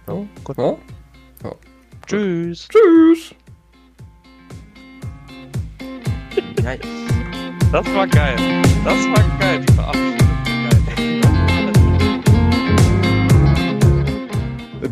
ja. ja, Gut. ja. Tschüss. Tschüss! Nice. Das war geil. Das war geil, die Verabschiedung.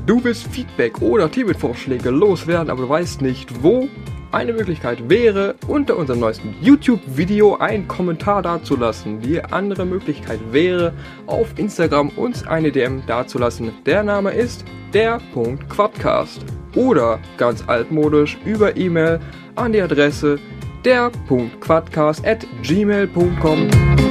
Du willst Feedback oder Themenvorschläge loswerden, aber du weißt nicht wo? Eine Möglichkeit wäre, unter unserem neuesten YouTube-Video einen Kommentar dazulassen. Die andere Möglichkeit wäre, auf Instagram uns eine DM dazulassen. Der Name ist der.quadcast. Oder ganz altmodisch über E-Mail an die Adresse der.quadcast at gmail.com.